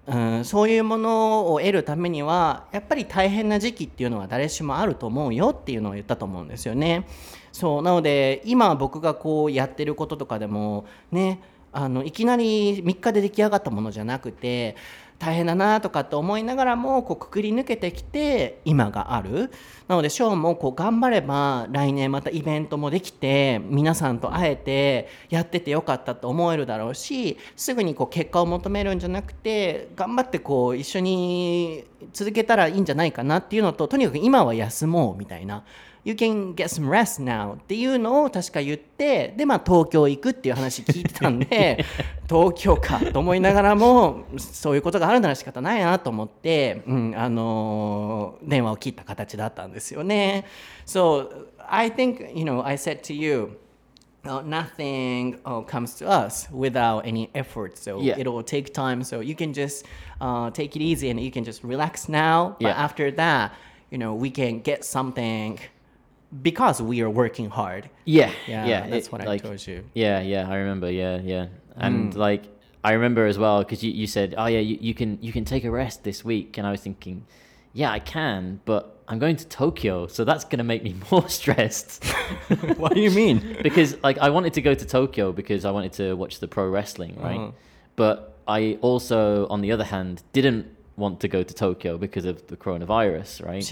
うん、そういうものを得るためにはやっぱり大変な時期っていうのは誰しもあると思うよっていうのを言ったと思うんですよね。そうなので今僕がこうやってることとかでもねあのいきなり3日で出来上がったものじゃなくて大変だなとかって思いながらもこうくくり抜けてきて今があるなのでショーもこう頑張れば来年またイベントもできて皆さんと会えてやっててよかったと思えるだろうしすぐにこう結果を求めるんじゃなくて頑張ってこう一緒に続けたらいいんじゃないかなっていうのととにかく今は休もうみたいな。You can get some rest now っていうのを確か言ってでまあ東京行くっていう話聞いてたんで東京かと思いながらもそういうことがあるなら仕方ないなと思って、うん、あのー電話を切った形だったんですよね。So I think you know I said to you uh, nothing uh, comes to us without any effort. So Yeah. it will take time. So you can just uh, take it easy and you can just relax now. But Yeah. after that, you know, we can get something because we are working hard. Yeah, Yeah, yeah. that's it- what I like, told you. Yeah, yeah. I remember. Yeah, yeah. And Mm. like, I remember as well because you, you said, "Oh yeah, you, you can you can take a rest this week," and I was thinking, "Yeah, I can, but I'm going to Tokyo, so that's gonna make me more stressed." what do you mean? because like I wanted to go to Tokyo because I wanted to watch the pro wrestling, right? Uh-huh. But I also, on the other hand, didn't want to go to Tokyo because of the coronavirus, right?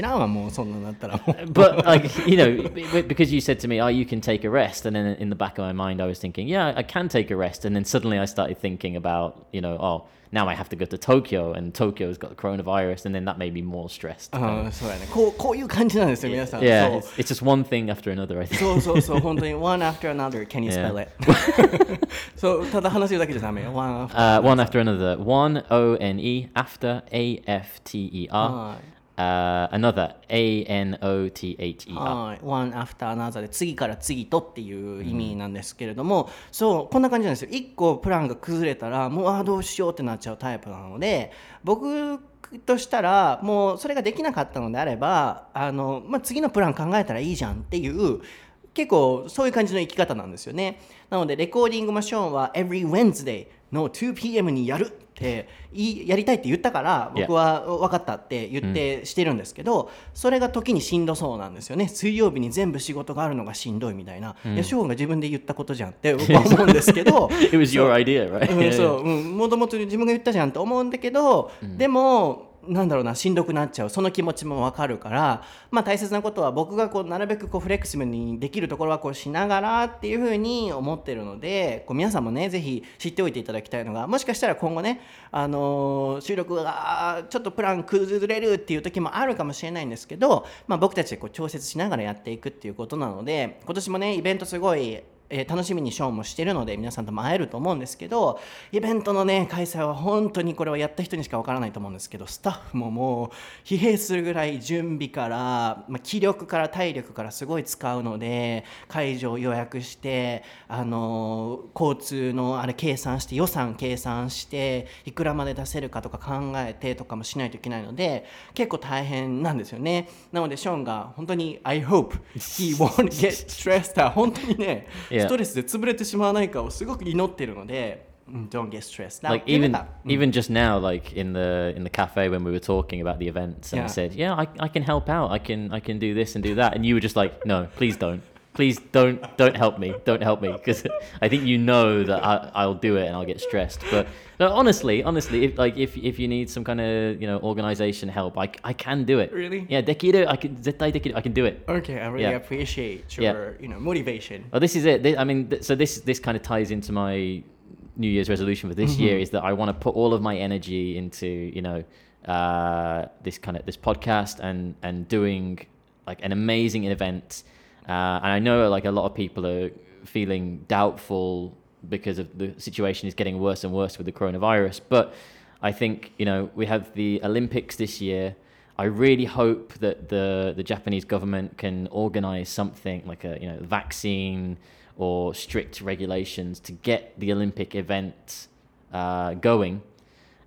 but like you know, because you said to me, "Oh, you can take a rest," and then in the back of my mind, I was thinking, "Yeah, I can take a rest," and then suddenly I started thinking about you know, oh, now i have to go to tokyo and tokyo's got the coronavirus and then that made me more stressed うんそうやねこうこういう感じなんですよ皆さん yeah そう it's, it's just one thing after another i think そうそうそう本当に one after another can you spell Yeah. it そうただ話るだけじゃダメよ one after uh, one after another one o n e after a f t e r はい Uh, another a n o t h e r. はい、one after another で次から次とっていう意味なんですけれども、そうこんな感じなんですよ。1個プランが崩れたらもうあーどうしようってなっちゃうタイプなので僕としたらもうそれができなかったのであればあの、まあ、次のプラン考えたらいいじゃんっていう結構そういう感じの生き方なんですよね。なのでレコーディングもショーンは Every Wednesday の 2pm にやるって言いやりたいって言ったから僕は分かったって言ってしてるんですけど、それが時にしんどそうなんですよね。水曜日に全部仕事があるのがしんどいみたいな、いやショーンが自分で言ったことじゃんって 僕は思うんですけど it was your idea right? うん Yeah, そう、うん、もともと自分が言ったじゃんと思うんだけど、でもなんだろうなしんどくなっちゃう。その気持ちもわかるから、まあ、大切なことは僕がこうなるべくこうフレキシブルにできるところはこうしながらっていうふうに思ってるのでこう皆さんもねぜひ知っておいていただきたいのがもしかしたら今後ね、あのー収録がちょっとプラン崩れるっていう時もあるかもしれないんですけど、まあ、僕たちでこう調節しながらやっていくっていうことなので今年もねイベントすごいえー楽しみにショーンもしてるので皆さんとも会えると思うんですけどイベントのね開催は本当にこれはやった人にしかわからないと思うんですけどスタッフももう疲弊するぐらい準備から、まあ、気力から体力からすごい使うので会場予約して、あのー交通のあれ計算して予算計算していくらまで出せるかとか考えてとかもしないといけないので結構大変なんですよね。なのでショーンが本当に I hope he won't get stressed out 本当にね ストレスで潰れてしまわないかをすごく祈ってるので、うん Don't get stressed out like っていう even のが even just now like in the in the cafe when we were talking about the events and Yeah. I said yeah I, I can help out I can I can do this and do that and you were just like no please don't please don't don't help me don't help me because I think you know that I, I'll do it and I'll get stressed but no, honestly, honestly, if, like if if you need some kind of you know organization help, I, I can do it. Really? Yeah. I can I can do it. Okay, I really yeah. appreciate your yeah. you know motivation. Oh, this is it. This, I mean, th- so this this kind of ties into my New Year's resolution for this mm-hmm. year is that I want to put all of my energy into you know uh, this kind of this podcast and and doing like an amazing event. Uh, and I know like a lot of people are feeling doubtful because of the situation is getting worse and worse with the coronavirus. But I think you know we have the Olympics this year. I really hope that the the Japanese government can organize something like a you know vaccine or strict regulations to get the Olympic event uh, going,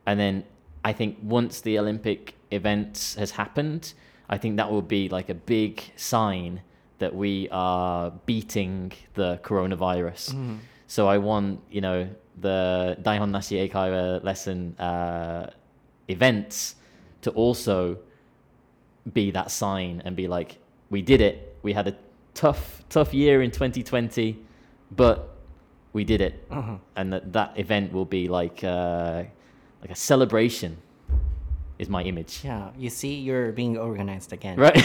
and then I think once the Olympic event has happened, I think that will be like a big sign that we are beating the coronavirus. So I want you know the Daihon Nashi Eikaiwa lesson uh, events to also be that sign and be like, we did it. We had a tough, tough year in 2020, but we did it, and that that event will be like uh, like a celebration Is my image, Yeah, you see you're being organized again right?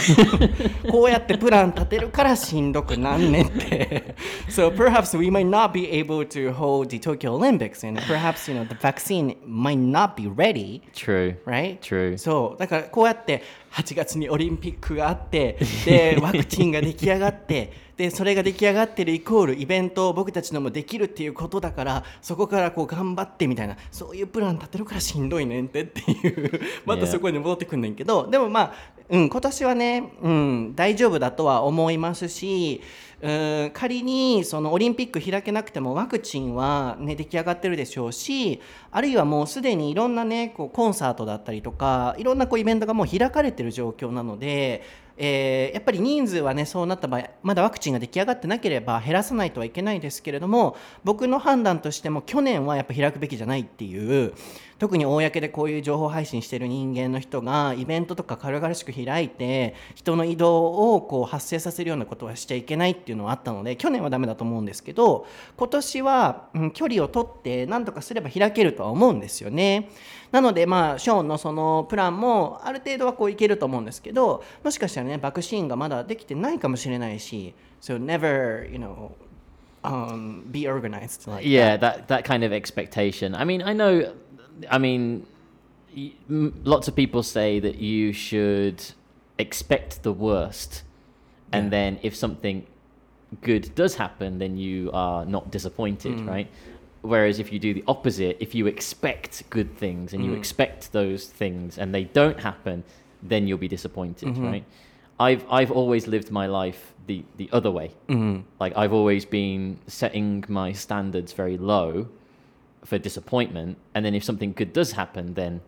こうやってプラン立てるからしんどくなんねって So perhaps we might not be able to hold the Tokyo Olympics and perhaps you know the vaccine might not be ready True. right? True. そうだからこうやって8月にオリンピックがあってでワクチンが出来上がって でそれが出来上がってるイコールイベントを僕たちのもできるっていうことだからそこからこう頑張ってみたいなそういうプラン立てるからしんどいねんってっていうまたそこに戻ってくんねんけどでもまあ、うん、今年はね、うん、大丈夫だとは思いますしうん仮にそのオリンピック開けなくてもワクチンは、ね、出来上がってるでしょうしあるいはもうすでにいろんな、ね、こうコンサートだったりとかいろんなこうイベントがもう開かれてる状況なので、えーやっぱり人数はねそうなった場合まだワクチンが出来上がってなければ減らさないとはいけないですけれども僕の判断としても去年はやっぱ開くべきじゃないっていう特に公でこういう情報配信してる人間の人がイベントとか軽々しく開いて人の移動をこう発生させるようなことはしちゃいけないっていうのはあったので去年はダメだと思うんですけど今年は、うん、距離を取って何とかすれば開けるとは思うんですよねなのでまあショーンのそのプランもある程度はこういけると思うんですけどもしかしたらね爆シーンがまだできてないかもしれないし So never you know um, be organized like yeah, that. that that kind of expectation. I mean, I know. I mean, lots of people say that you should expect the worst, and Yeah. then if something good does happen, then you are not disappointed, Mm. right? Whereas if you do the opposite, if you expect good things and you Mm. expect those things and they don't happen, then you'll be disappointed, Mhm. right? I've I've always lived my life the the other way. うん、Like I've always been setting my standards very low for disappointment, and then if something good does happen, then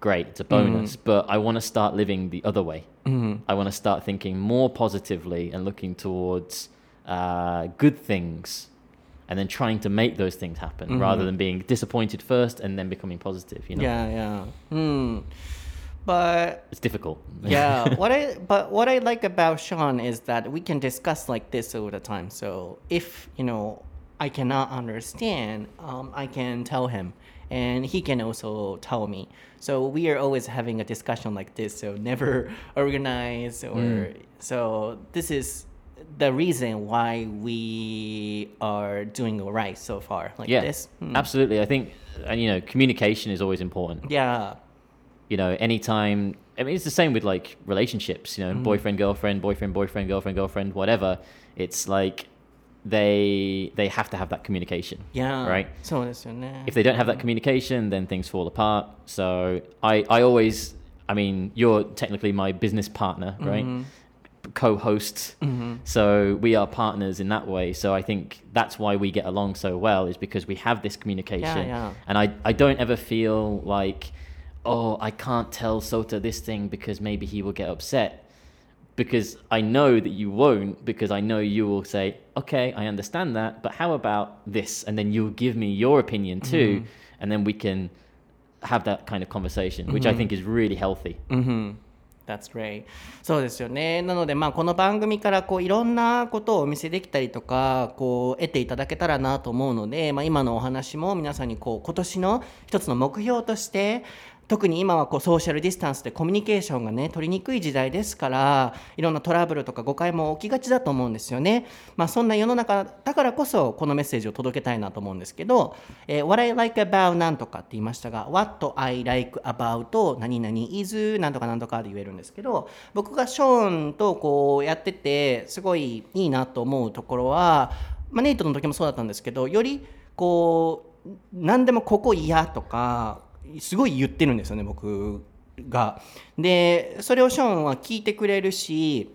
great, it's a bonus. But I want to start living the other way. うん、I want to start thinking more positively and looking towards uh, good things, and then trying to make those things happen Mhm. rather than being disappointed first and then becoming positive. You know, Yeah, yeah. Hmm. But it's difficult. yeah, what I but what I like about Sean is that we can discuss like this all the time. So if you know I cannot understand, um, I can tell him, and he can also tell me. So we are always having a discussion like this. So never organize or Mm. so this is the reason why we are doing all right so far like yeah, this. Hmm. absolutely. I think, and you know, communication is always important. Yeah. you know anytime i mean it's the same with like relationships you know Mm. boyfriend girlfriend boyfriend boyfriend girlfriend girlfriend whatever it's like they they have to have that communication. Yeah. Right? So if they don't have that communication, then things fall apart. So I, I always I mean, you're technically my business partner, right? Mm-hmm. Co-hosts, mm-hmm. so we are partners in that way. So I think that's why we get along so well is because we have this communication, yeah, yeah. and I I don't ever feel like, oh, I can't tell Sota this thing because maybe he will get upset because i know that you won't because i know you will say okay i understand that but how about this and then you'll give me your opinion too and then we can have that kind of conversation which i Mhm. think is really healthy うん、That's great. そうですよね。なので、まあ、この番組からこういろんなことをお見せできたりとか、こう得ていただけたらなと思うので、まあ、今のお話も皆さんにこう今年の一つの目標として、特に今はこうソーシャルディスタンスでコミュニケーションがね取りにくい時代ですからいろんなトラブルとか誤解も起きがちだと思うんですよね。まあ、そんな世の中だからこそこのメッセージを届けたいなと思うんですけど「えー What I like about なんとか」って言いましたが「What I like about 何々 is なんとかなんとか」で言えるんですけど僕がショーンとこうやっててすごいいいなと思うところは、まあ、ネイトの時もそうだったんですけどよりこう何でもここ嫌とかすごい言ってるんですよね僕が。でそれをショーンは聞いてくれるし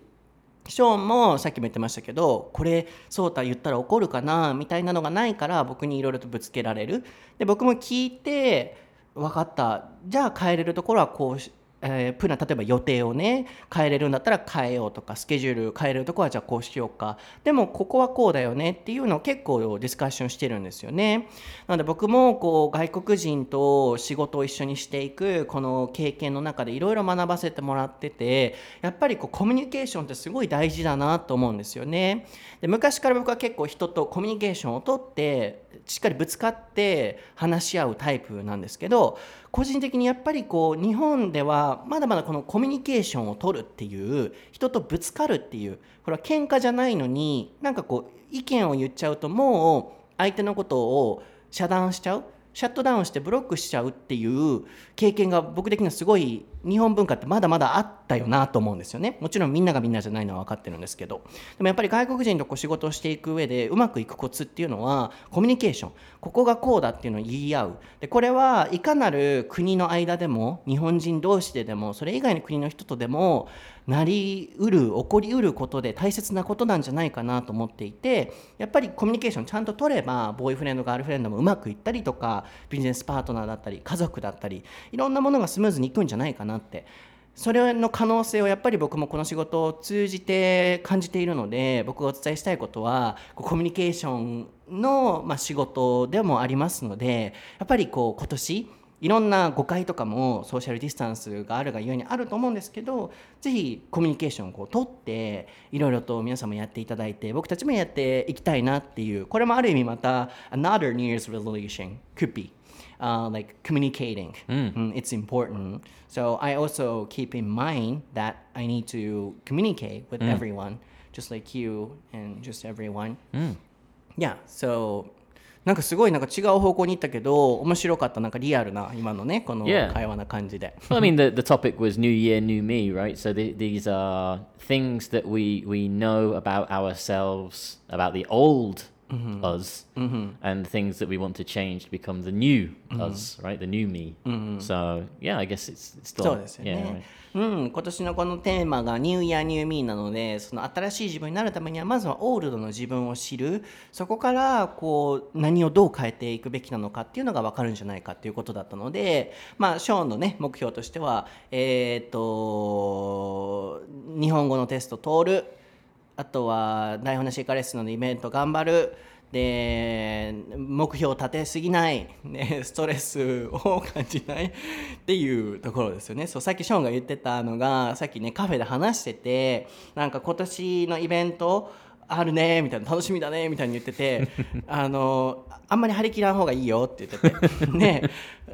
ショーンもさっきも言ってましたけどこれソータ言ったら怒るかなみたいなのがないから僕にいろいろとぶつけられるで僕も聞いて分かったじゃあ変えれるところはこう、えープラン例えば予定をね変えれるんだったら変えようとかスケジュール変えるとこはじゃあこうしようか。でもここはこうだよねっていうのを結構ディスカッションしてるんですよね。なので僕もこう外国人と仕事を一緒にしていくこの経験の中でいろいろ学ばせてもらっててやっぱりこうコミュニケーションってすごい大事だなと思うんですよね。で昔から僕は結構人とコミュニケーションをとってしっかりぶつかって話し合うタイプなんですけど個人的にやっぱりこう日本ではまだまだこのコミュニケーションを取るっていう人とぶつかるっていうこれは喧嘩じゃないのになんかこう意見を言っちゃうともう相手のことを遮断しちゃうシャットダウンしてブロックしちゃうっていう経験が僕的にはすごい日本文化ってまだまだあったよなと思うんですよね。もちろんみんながみんなじゃないのは分かってるんですけど。でもやっぱり外国人とこう仕事をしていく上でうまくいくコツっていうのはコミュニケーション。ここがこうだっていうのを言い合う。でこれはいかなる国の間でも日本人同士ででもそれ以外の国の人とでもなりうる起こりうることで大切なことなんじゃないかなと思っていてやっぱりコミュニケーションちゃんと取ればボーイフレンドガールフレンドもうまくいったりとかビジネスパートナーだったり家族だったりいろんなものがスムーズにいくんじゃないかなって。それの可能性をやっぱり僕もこの仕事を通じて感じているので僕がお伝えしたいことはコミュニケーションの、ま、仕事でもありますのでやっぱりこう今年いろんな誤解とかもソーシャルディスタンスがあるがゆえにあると思うんですけどぜひコミュニケーションをこう取っていろいろと皆さんもやっていただいて僕たちもやっていきたいなっていうこれもある意味また another New Year's resolution could be uh, like communicating. Mm, it's important. So I also keep in mind that I need to communicate with everyone, just like you and just everyone. Yeah. So なんかすごいなんか違う方向に行ったけど面白かったなんかリアルな今のねこの Yeah. 会話な感じで。Well, I mean, the, the topic was New Year, New Me, right? So the, these are things that we, we know about ourselves, about the old us, and things that we want to change to become the new us, right? The new me. So, yeah, I guess it's, it's still. そうですよ yeah, ね。うん、今年のこのテーマが「ニューイヤーニューミーなのでその新しい自分になるためにはまずはオールドの自分を知るそこからこう何をどう変えていくべきなのかっていうのが分かるんじゃないかっていうことだったのでまあショーンのね目標としてはえっ、と日本語のテスト通るあとは台本なしカレッスンのイベント頑張る。で目標を立てすぎない、ね、ストレスを感じないっていうところですよね。そうさっきショーンが言ってたのがさっきねカフェで話しててなんか今年のイベントあるねみたいな楽しみだねみたいに言ってて あのあんまり張り切らん方がいいよって言ってて ね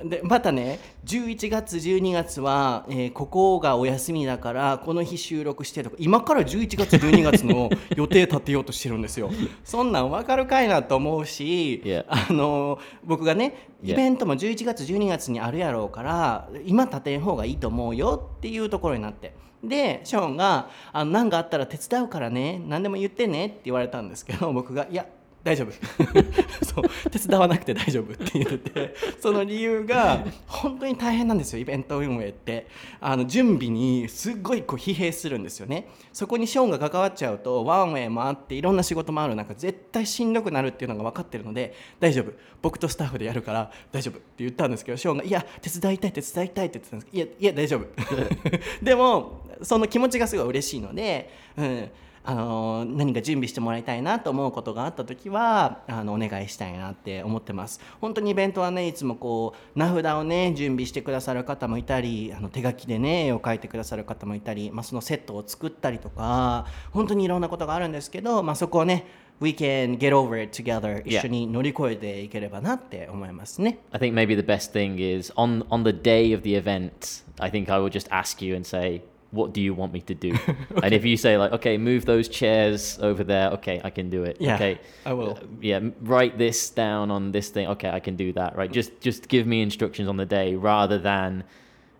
でまたね11月12月は、えーここがお休みだからこの日収録してとか今から11月12月の予定立てようとしてるんですよ そんなん分かるかいなと思うし.あの僕がね.イベントも11月12月にあるやろうから今立てん方がいいと思うよっていうところになってでショーンが「あ何かあったら手伝うからね何でも言ってね」って言われたんですけど僕が「いや大丈夫。そう。手伝わなくて大丈夫」って言ってて。その理由が本当に大変なんですよイベント運営って。あの準備にすっごいこう疲弊するんですよね。そこにショーンが関わっちゃうとワンウェイもあっていろんな仕事もある中絶対しんどくなるっていうのが分かってるので大丈夫。僕とスタッフでやるから大丈夫。って言ったんですけどショーンが「いや手伝いたい手伝いたい」って言ってたんです。けど「いやいや大丈夫」でもその気持ちがすごい嬉しいので、うんあの何か準備してもらいたいなと思うことがあった時はあのお願いしたいなって思ってます本当にイベントはねいつもこう名札をね準備してくださる方もいたりあの手書きでね絵を描いてくださる方もいたり、まあ、そのセットを作ったりとか本当にいろんなことがあるんですけど、まあ、そこをね We can get over it together 一緒に乗り越えていければなって思いますね。I think maybe the best thing is on on the day of the event. I think I will just ask you and say, "What do you want me to do?" And if you say like, "Okay, move those chairs over there," okay, I can do it. Yeah, okay, I will. Uh, yeah, write this down on this thing. Okay, I can do that. Right, just just give me instructions on the day rather than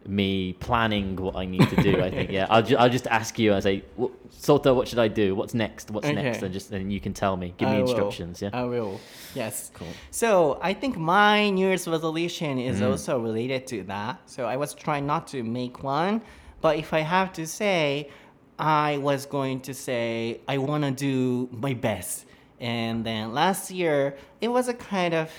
me planning what I need to do. I think yeah, I'll ju- I'll just ask you. I say, "Wh- Sota, what should I do? What's next? What's next? And just and you can tell me. Give I me will. instructions. Yeah. I will. Yes. Cool. So I think my New Year's resolution is Mm. also related to that. So I was trying not to make one, but if I have to say, I was going to say I want to do my best. And then last year, it was a kind of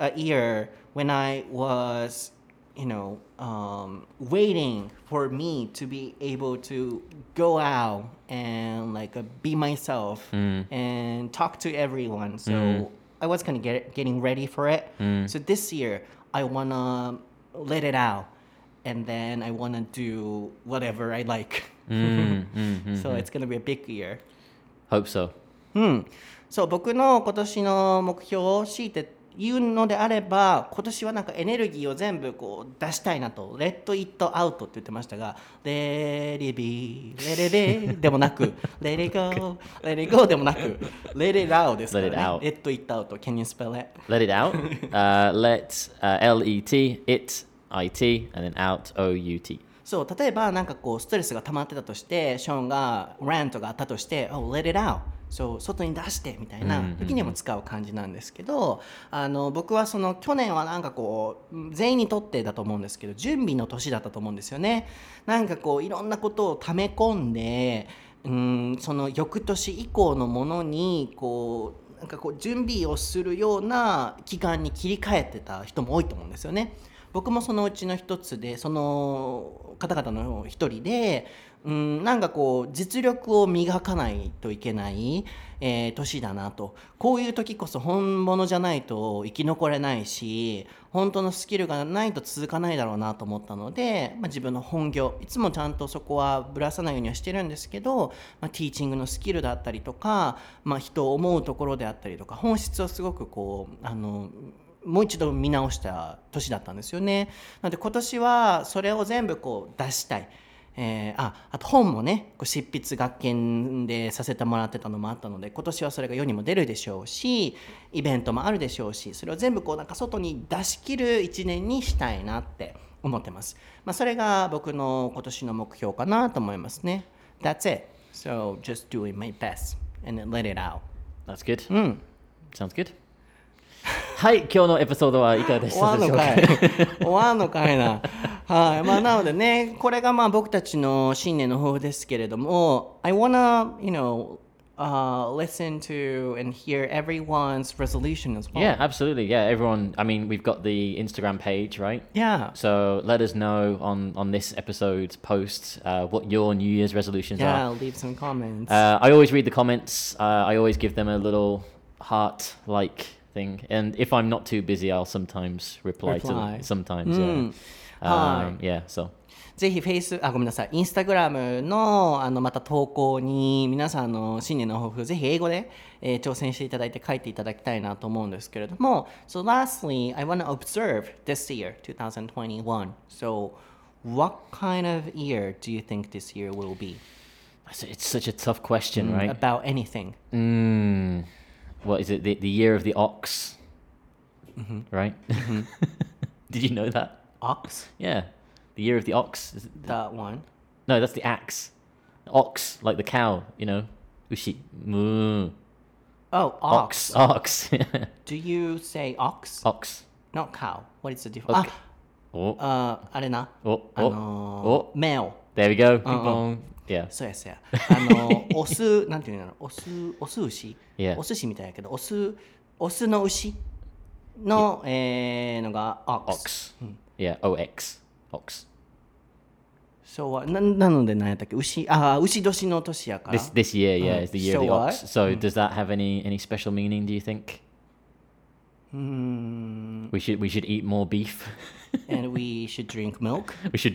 a year when I was, you know, um, waiting for me to be able to go out and like uh, be myself and talk to everyone. So I was kind of get, getting ready for it. So this year, I wanna let it out, and then I wanna do whatever I like. so it's gonna be a big year. Hope so. うん、そう僕の今年の目標を強いて言うのであれば今年はなんかエネルギーを全部こう出したいなと「Let it out」って言ってましたが「Let it be let it be」でもなく「Let it go let it go」でもなく「Let it out」ですからね Let it Let it out Can you spell it? Let it out. uh, let uh, L E T it and then out O U T. そう例えばなんかこうストレスが溜まってたとしてショーンがラントがあったとして「Oh let it out」そう外に出してみたいな時にも使う感じなんですけどあの僕はその去年はなんかこう全員にとってだと思うんですけど準備の年だったと思うんですよねなんかこういろんなことを溜め込んでうんその翌年以降のものにこうなんかこう準備をするような期間に切り替えてた人も多いと思うんですよね。僕もそのうちの一つでその方々の一人でうん、なんかこう実力を磨かないといけない、えー年だなと。こういう時こそ本物じゃないと生き残れないし本当のスキルがないと続かないだろうなと思ったので、まあ、自分の本業いつもちゃんとそこはぶらさないようにはしてるんですけど、まあ、ティーチングのスキルだったりとか、まあ、人を思うところであったりとか本質をすごくこうあのもう一度見直した年だったんですよね。なので今年はそれを全部こう出したい。えーああと本もねこう執筆学研でさせてもらってたのもあったので今年はそれが世にも出るでしょうしイベントもあるでしょうしそれを全部こうなんか外に出し切る1年にしたいなって思ってます、まあ、それが僕の今年の目標かなと思いますね That's it so just doing my best and let it out That's good. うん、Sounds good. はい、今日のエピソードはいかがでし終わたでしょうかんのかい終わんのかいなはいまあなのでねこれがまあ僕たちの新年の抱負ですけれども I wanna you know uh, listen to and hear everyone's resolution as well Yeah, absolutely. Yeah, everyone. I mean, we've got the Instagram page, right? yeah So let us know on on this episode's post uh, what your New Year's resolutions yeah are. leave some comments Uh, I always read the comments. Uh, I always give them a little heart-like thing, and if I'm not too busy, I'll sometimes reply, to Reply. them. Sometimes, Mm. yeah. Um, yeah. So ぜひフェイスあごめんなさいインスタグラムのあのまた投稿に皆さんの新年の抱負ぜひ英語で、えー挑戦していただいて書いていただきたいなと思うんですけれども So lastly I want to observe this year 2021 So what kind of year do you think this year will be it's, it's such a tough question, right? about anything Mm, what is it? The the year of the ox, right? Did you know that? ox Yeah, the year of the ox. Is it- that one No, that's the axe. Ox, like the cow, you know. Ushi. Moo. Oh ox, Ox. Ox. Do you say ox ox. not cow What is the difference Okay. Oh. あああれな Oh. あ Oh. のー、male There we go. Ping Uh-uh. pong. Yeah. そうやそうや。あの、オス、なんていうのオス、オス牛 Yeah. お寿司みたいやけど、オス、オスの牛の、えー、のが ox。Ox. Yeah. O X. Ox. そうななので何やったっけ牛、あー、牛年の年やから。This this year, yeah, Uh, is the year of the so ox. what? So does that have any any special meaning? Do you think うーん。we should we should eat more beef? And we should drink milk. We should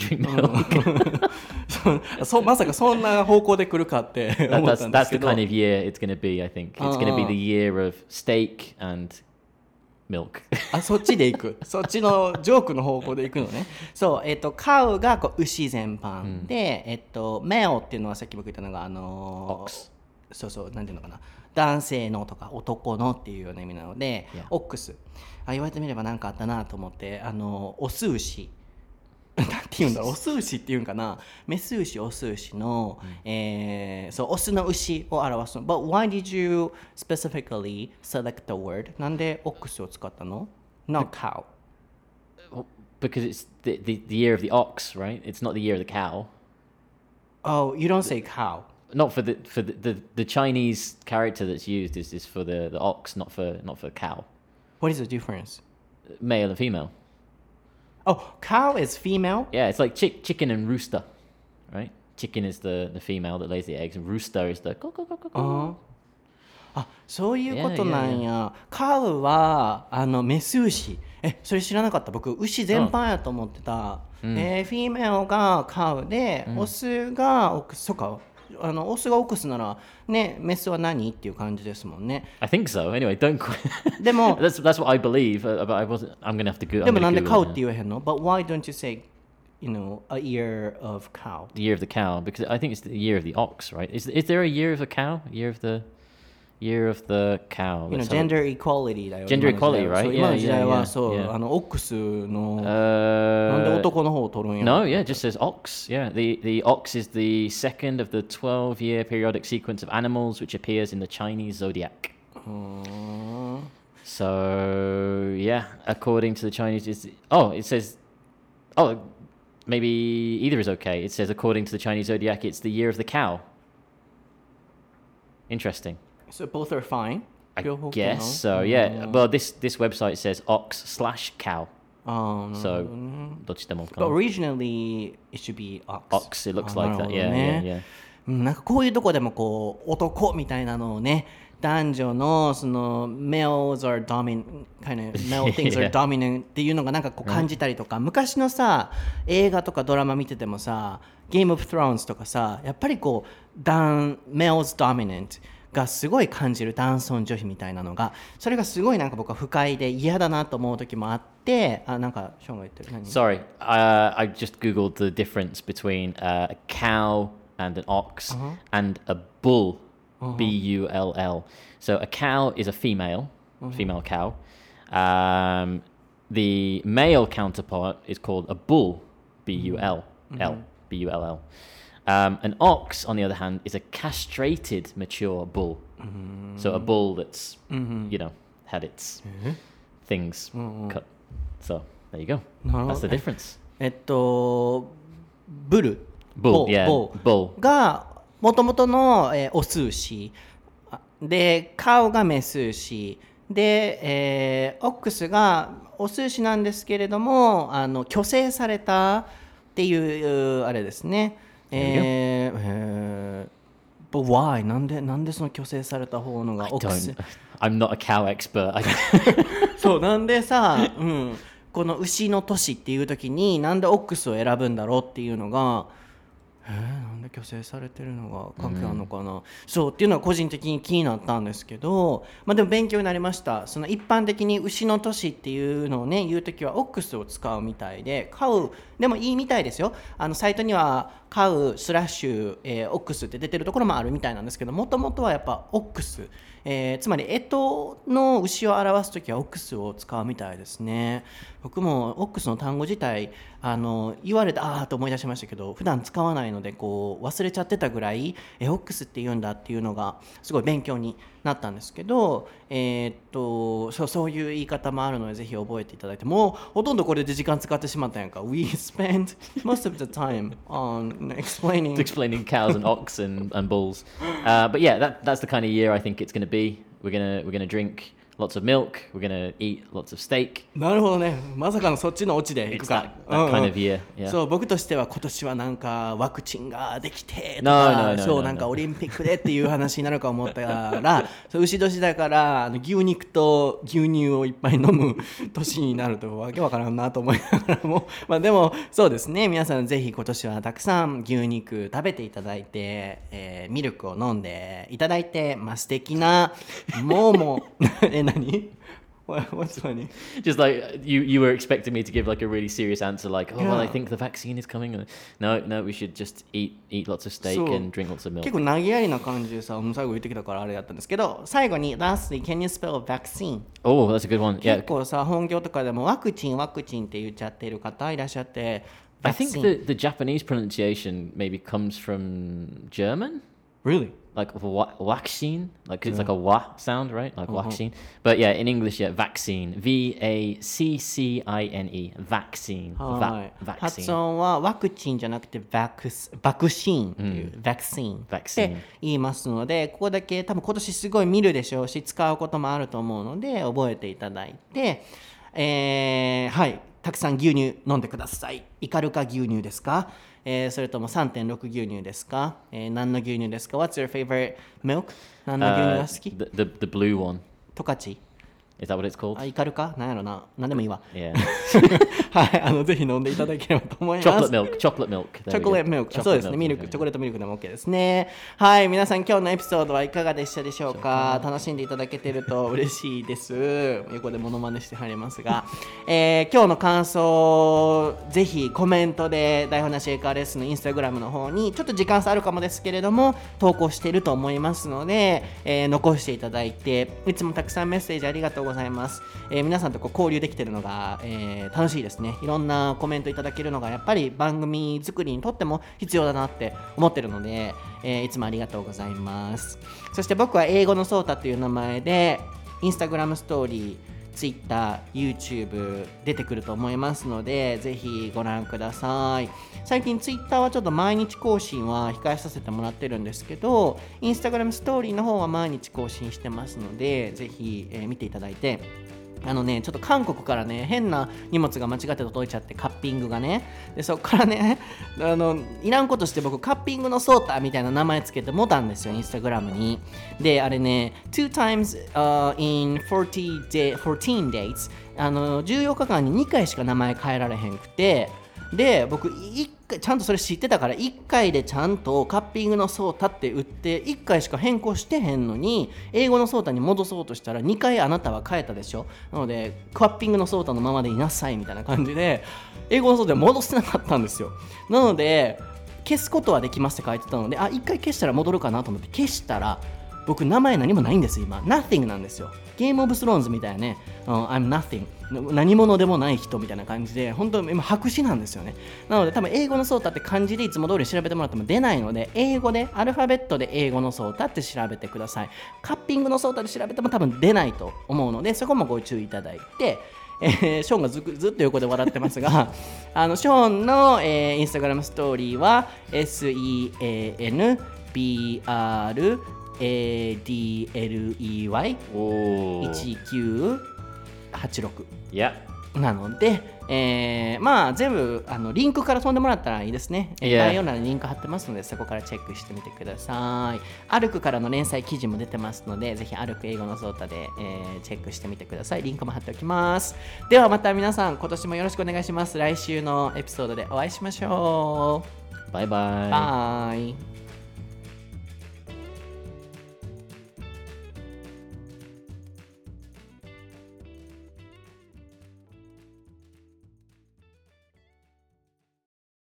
そう、まさかそんな方向で来るかって思ったんですけど。That's あ、そっちで行く。そっちのジョークの方向で行くのね。そう、えっ、と、カウがこう牛全般。で、えっ、と、メオっていうのはさっき僕言ったのが、あの、そうそう、なんていうのかな。男性のとか男のっていうような意味なので、オックス。あ言われてみれば何かあったなと思ってあのオス牛なんて言うんだろうオス牛っていうんかなメス牛オス牛の、えーそうオスの牛を表すの But why did you specifically select the word? なんでオックスを使ったの Not cow because it's the, the, the year of the ox, right? It's not the year of the cow. Oh, you don't say cow Not for the for the, the, the Chinese character that's used is, is for the, the ox, not for not for cow. What is the difference? Male and female. Oh, cow is female? Yeah, it's like chick, chicken and rooster, right? Chicken is the, the female that lays the eggs, and rooster is the go. あそういうことなんや。カウはあのメス牛。え、それ知らなかった。僕、牛全般やと思ってた。えーフィメオがカウで、オスがオックス。そっか。あのオスがオックスなら、ね、メスは何っていう感じですもんね。 I think so. Anyway, don't. qu- でも、 that's that's what I believe, uh, but I wasn't. I'm gonna have to go. でも I'm なん gonna で Google カウ it って now. 言えへんの ?But why don't you say, you know, a year of cow? The year of the cow, because I think it's the year of the ox, right? Is is there a year of the cow? Year of the year of the cow. You know, Let's have a- gender equality だよ。 Gender 今の時代 equality, は right? そう今の時代 Yeah, yeah, は yeah, そう、 yeah. あのオックスの、なんで Uh, 男の方を取るんや no, yeah, it just says ox. Yeah, the the ox is the second of the 12-year periodic sequence of animals which appears in the Chinese zodiac. うーん So yeah, according to the Chinese, is oh, it says, oh, maybe either is okay. It says according to the Chinese zodiac, it's the year of the cow. Interesting. So both are fine? I guess の so. Yeah. Well, this this website says ox slash cow. あー So, But な originally it should be ox. Ox, it looks あ like な that. Yeah, ね yeah, yeah. うんなんかこういうとこでもこう男みたいなのをね男女のその males are dominant kind of male things are dominant っていうのがなんかこう感じたりとか、昔のさ映画とかドラマ見ててもさ Game of Thrones とかさやっぱりこう男 males dominant がすごい感じる男尊女卑みたいなのがそれがすごいなんか僕は不快で嫌だなと思う時もあってあなんかショーンが言ってる何 Sorry, uh, I just googled the difference between uh, a cow and an ox and a bull. B U L L. So a cow is a female, female cow. Um, the male counterpart is called a bull. B U L L. B U L L. Um, an ox, on the other hand, is a castrated mature bull. So a bull that's, you know, had its things cut. So there you go. That's the difference. えっとブル Bull, ボ yeah, ボ bull. がもともとの、えーオス牛あでカウがメス牛で、えーオックスがオス牛なんですけれどもあの虚勢されたっていうあれですね。えーえー But why? なんでなんでその虚勢された方のが I オックス don't. I'm not a cow expert. そうなんでさ、うん、この牛の都市っていう時になんでオックスを選ぶんだろうっていうのがえー、なんで虚勢されてるのが関係あるのかな、そうっていうのは個人的に気になったんですけど、まあ、でも勉強になりました。その一般的に牛の都市っていうのをね言う時はオックスを使うみたいで飼うでもいいみたいですよ。あのサイトには飼うスラッシュ、えーオックスって出てるところもあるみたいなんですけどもともとはやっぱオックス。えーつまり干支の牛を表す時はオックスを使うみたいですね僕もオックスの単語自体あの言われてああと思い出しましたけど普段使わないのでこう忘れちゃってたぐらいえオックスって言うんだっていうのがすごい勉強になったんですけどえーっとそうそういう言い方もあるのでぜひ覚えていただいてもうほとんどこれで時間使ってしまったやんか We spent most of the time on explaining explaining cows and ox and, and bulls. Uh, but yeah, that, that's the kind of year I think it's going to be. We're gonna we're gonna drink lots of milk. We're gonna eat lots of steak. なるほどねまさかのそっちのオチでいくか that, that kind of year. Yeah. そう僕としては今年はなんかワクチンができてと No, か no, no, そう no, なんか no. オリンピックでっていう話になるか思ったら そう牛年だからあの牛肉と牛乳をいっぱい飲む年になるとわけわからんなと思いながらも まあでもそうですね皆さんぜひ今年はたくさん牛肉食べていただいて、えーミルクを飲んでいただいて、まあ、素敵なもうもえ 何 What- What's funny? Just like you, you were expecting me to give like a really serious answer, like, oh well, I Yeah. think the vaccine is coming. No, no, we should just eat eat lots of steak So- and drink lots of milk. 結構投げやりな感じでさ、もう最後言ってきたからあれやったんですけど、最後に Lastly, can you spell vaccine? Oh, that's a good one. 結 Yeah, 構さ、本業とかでもワクチン、ワクチンって言っちゃってる方いらっしゃって、 I think vaccine the, the Japanese pronunciation maybe comes from German. Really? Like wa- vaccine, like it's like a wa sound, right? Like vaccine. But yeah, in English, yeah, vaccine. V A C C I N E. Vaccine. は Va- い。vaccine. 発音はワクチンじゃなくてバクスバクシーンっていう、バクシーンっ Vaccine て言いますので、ここだけ多分今年すごい見るでしょうし、使うこともあると思うので、覚えていただいて、えーはい、たくさん牛乳飲んでください。イカルカ牛乳ですか、えーそれとも3.6牛乳ですか、えー何の牛乳ですか ?What's your favorite milk? 何の牛乳 Uh, が好き the, the the blue one. トカチ Is that what it's called? あイカルカなんやろな何でもいいわ。Yeah. はい、あのぜひ飲んでいただければと思います。chocolate milk. Chocolate milk. There チョコ.レートミルク、そうですね、ミルク.チョコレートミルクでも OK ですね。はい、皆さん、今日のエピソードはいかがでしたでしょうか？楽しんでいただけてると嬉しいです。横でモノマネしてはりますが、えー今日の感想、ぜひコメントで、台本なしエカーレスのインスタグラムの方に、ちょっと時間差あるかもですけれども、投稿していると思いますので、えー残していただいて、いつもたくさんメッセージありがとうございます。ございますえー皆さんとこう交流できてるのが、えー楽しいですね。いろんなコメントいただけるのが、やっぱり番組作りにとっても必要だなって思ってるので、えーいつもありがとうございます。そして僕は英語のソータという名前で、インスタグラムストーリー、Twitter、YouTube 出てくると思いますので、ぜひご覧ください。最近 Twitter はちょっと毎日更新は控えさせてもらってるんですけど、Instagram ストーリーの方は毎日更新してますので、ぜひ、えー見ていただいて、あのね、ちょっと韓国からね、変な荷物が間違って届いちゃって、カッピングがね。で、そっからね、あの、いらんことして僕、カッピングのソータみたいな名前つけてもたんですよ、インスタグラムに。で、あれね、2 times、uh, in 40 day, 14 days、あの、14日間に2回しか名前変えられへんくて、で僕1回ちゃんとそれ知ってたから1回でちゃんとカッピングのソータって打って1回しか変更してへんのに英語のソータに戻そうとしたら2回あなたは変えたでしょ。なのでカッピングのソータのままでいなさいみたいな感じで英語のソータに戻せなかったんですよ。なので消すことはできますって書いてたのであ1回消したら戻るかなと思って消したら僕名前何もないんです今。Nothing なんですよ。ゲームオブスローンズみたいなね、I'm nothing 何者でもない人みたいな感じで本当今白紙なんですよね。なので多分英語のソータって漢字でいつも通り調べてもらっても出ないので英語でアルファベットで英語のソータって調べてください。カッピングのソータで調べても多分出ないと思うのでそこもご注意いただいてえー、ショーンがずずっと横で笑ってますが あのショーンの、えー、インスタグラムストーリーは SEANBR ADLEY1986 Yeah. なので、えー、まあ全部あのリンクから飛んでもらったらいいですね。Yeah. 概要欄にリンク貼ってますのでそこからチェックしてみてください。アルクからの連載記事も出てますのでぜひアルク英語のソータで、えーチェックしてみてください。リンクも貼っておきます。ではまた皆さん今年もよろしくお願いします。来週のエピソードでお会いしましょ Bye bye. う。バイ。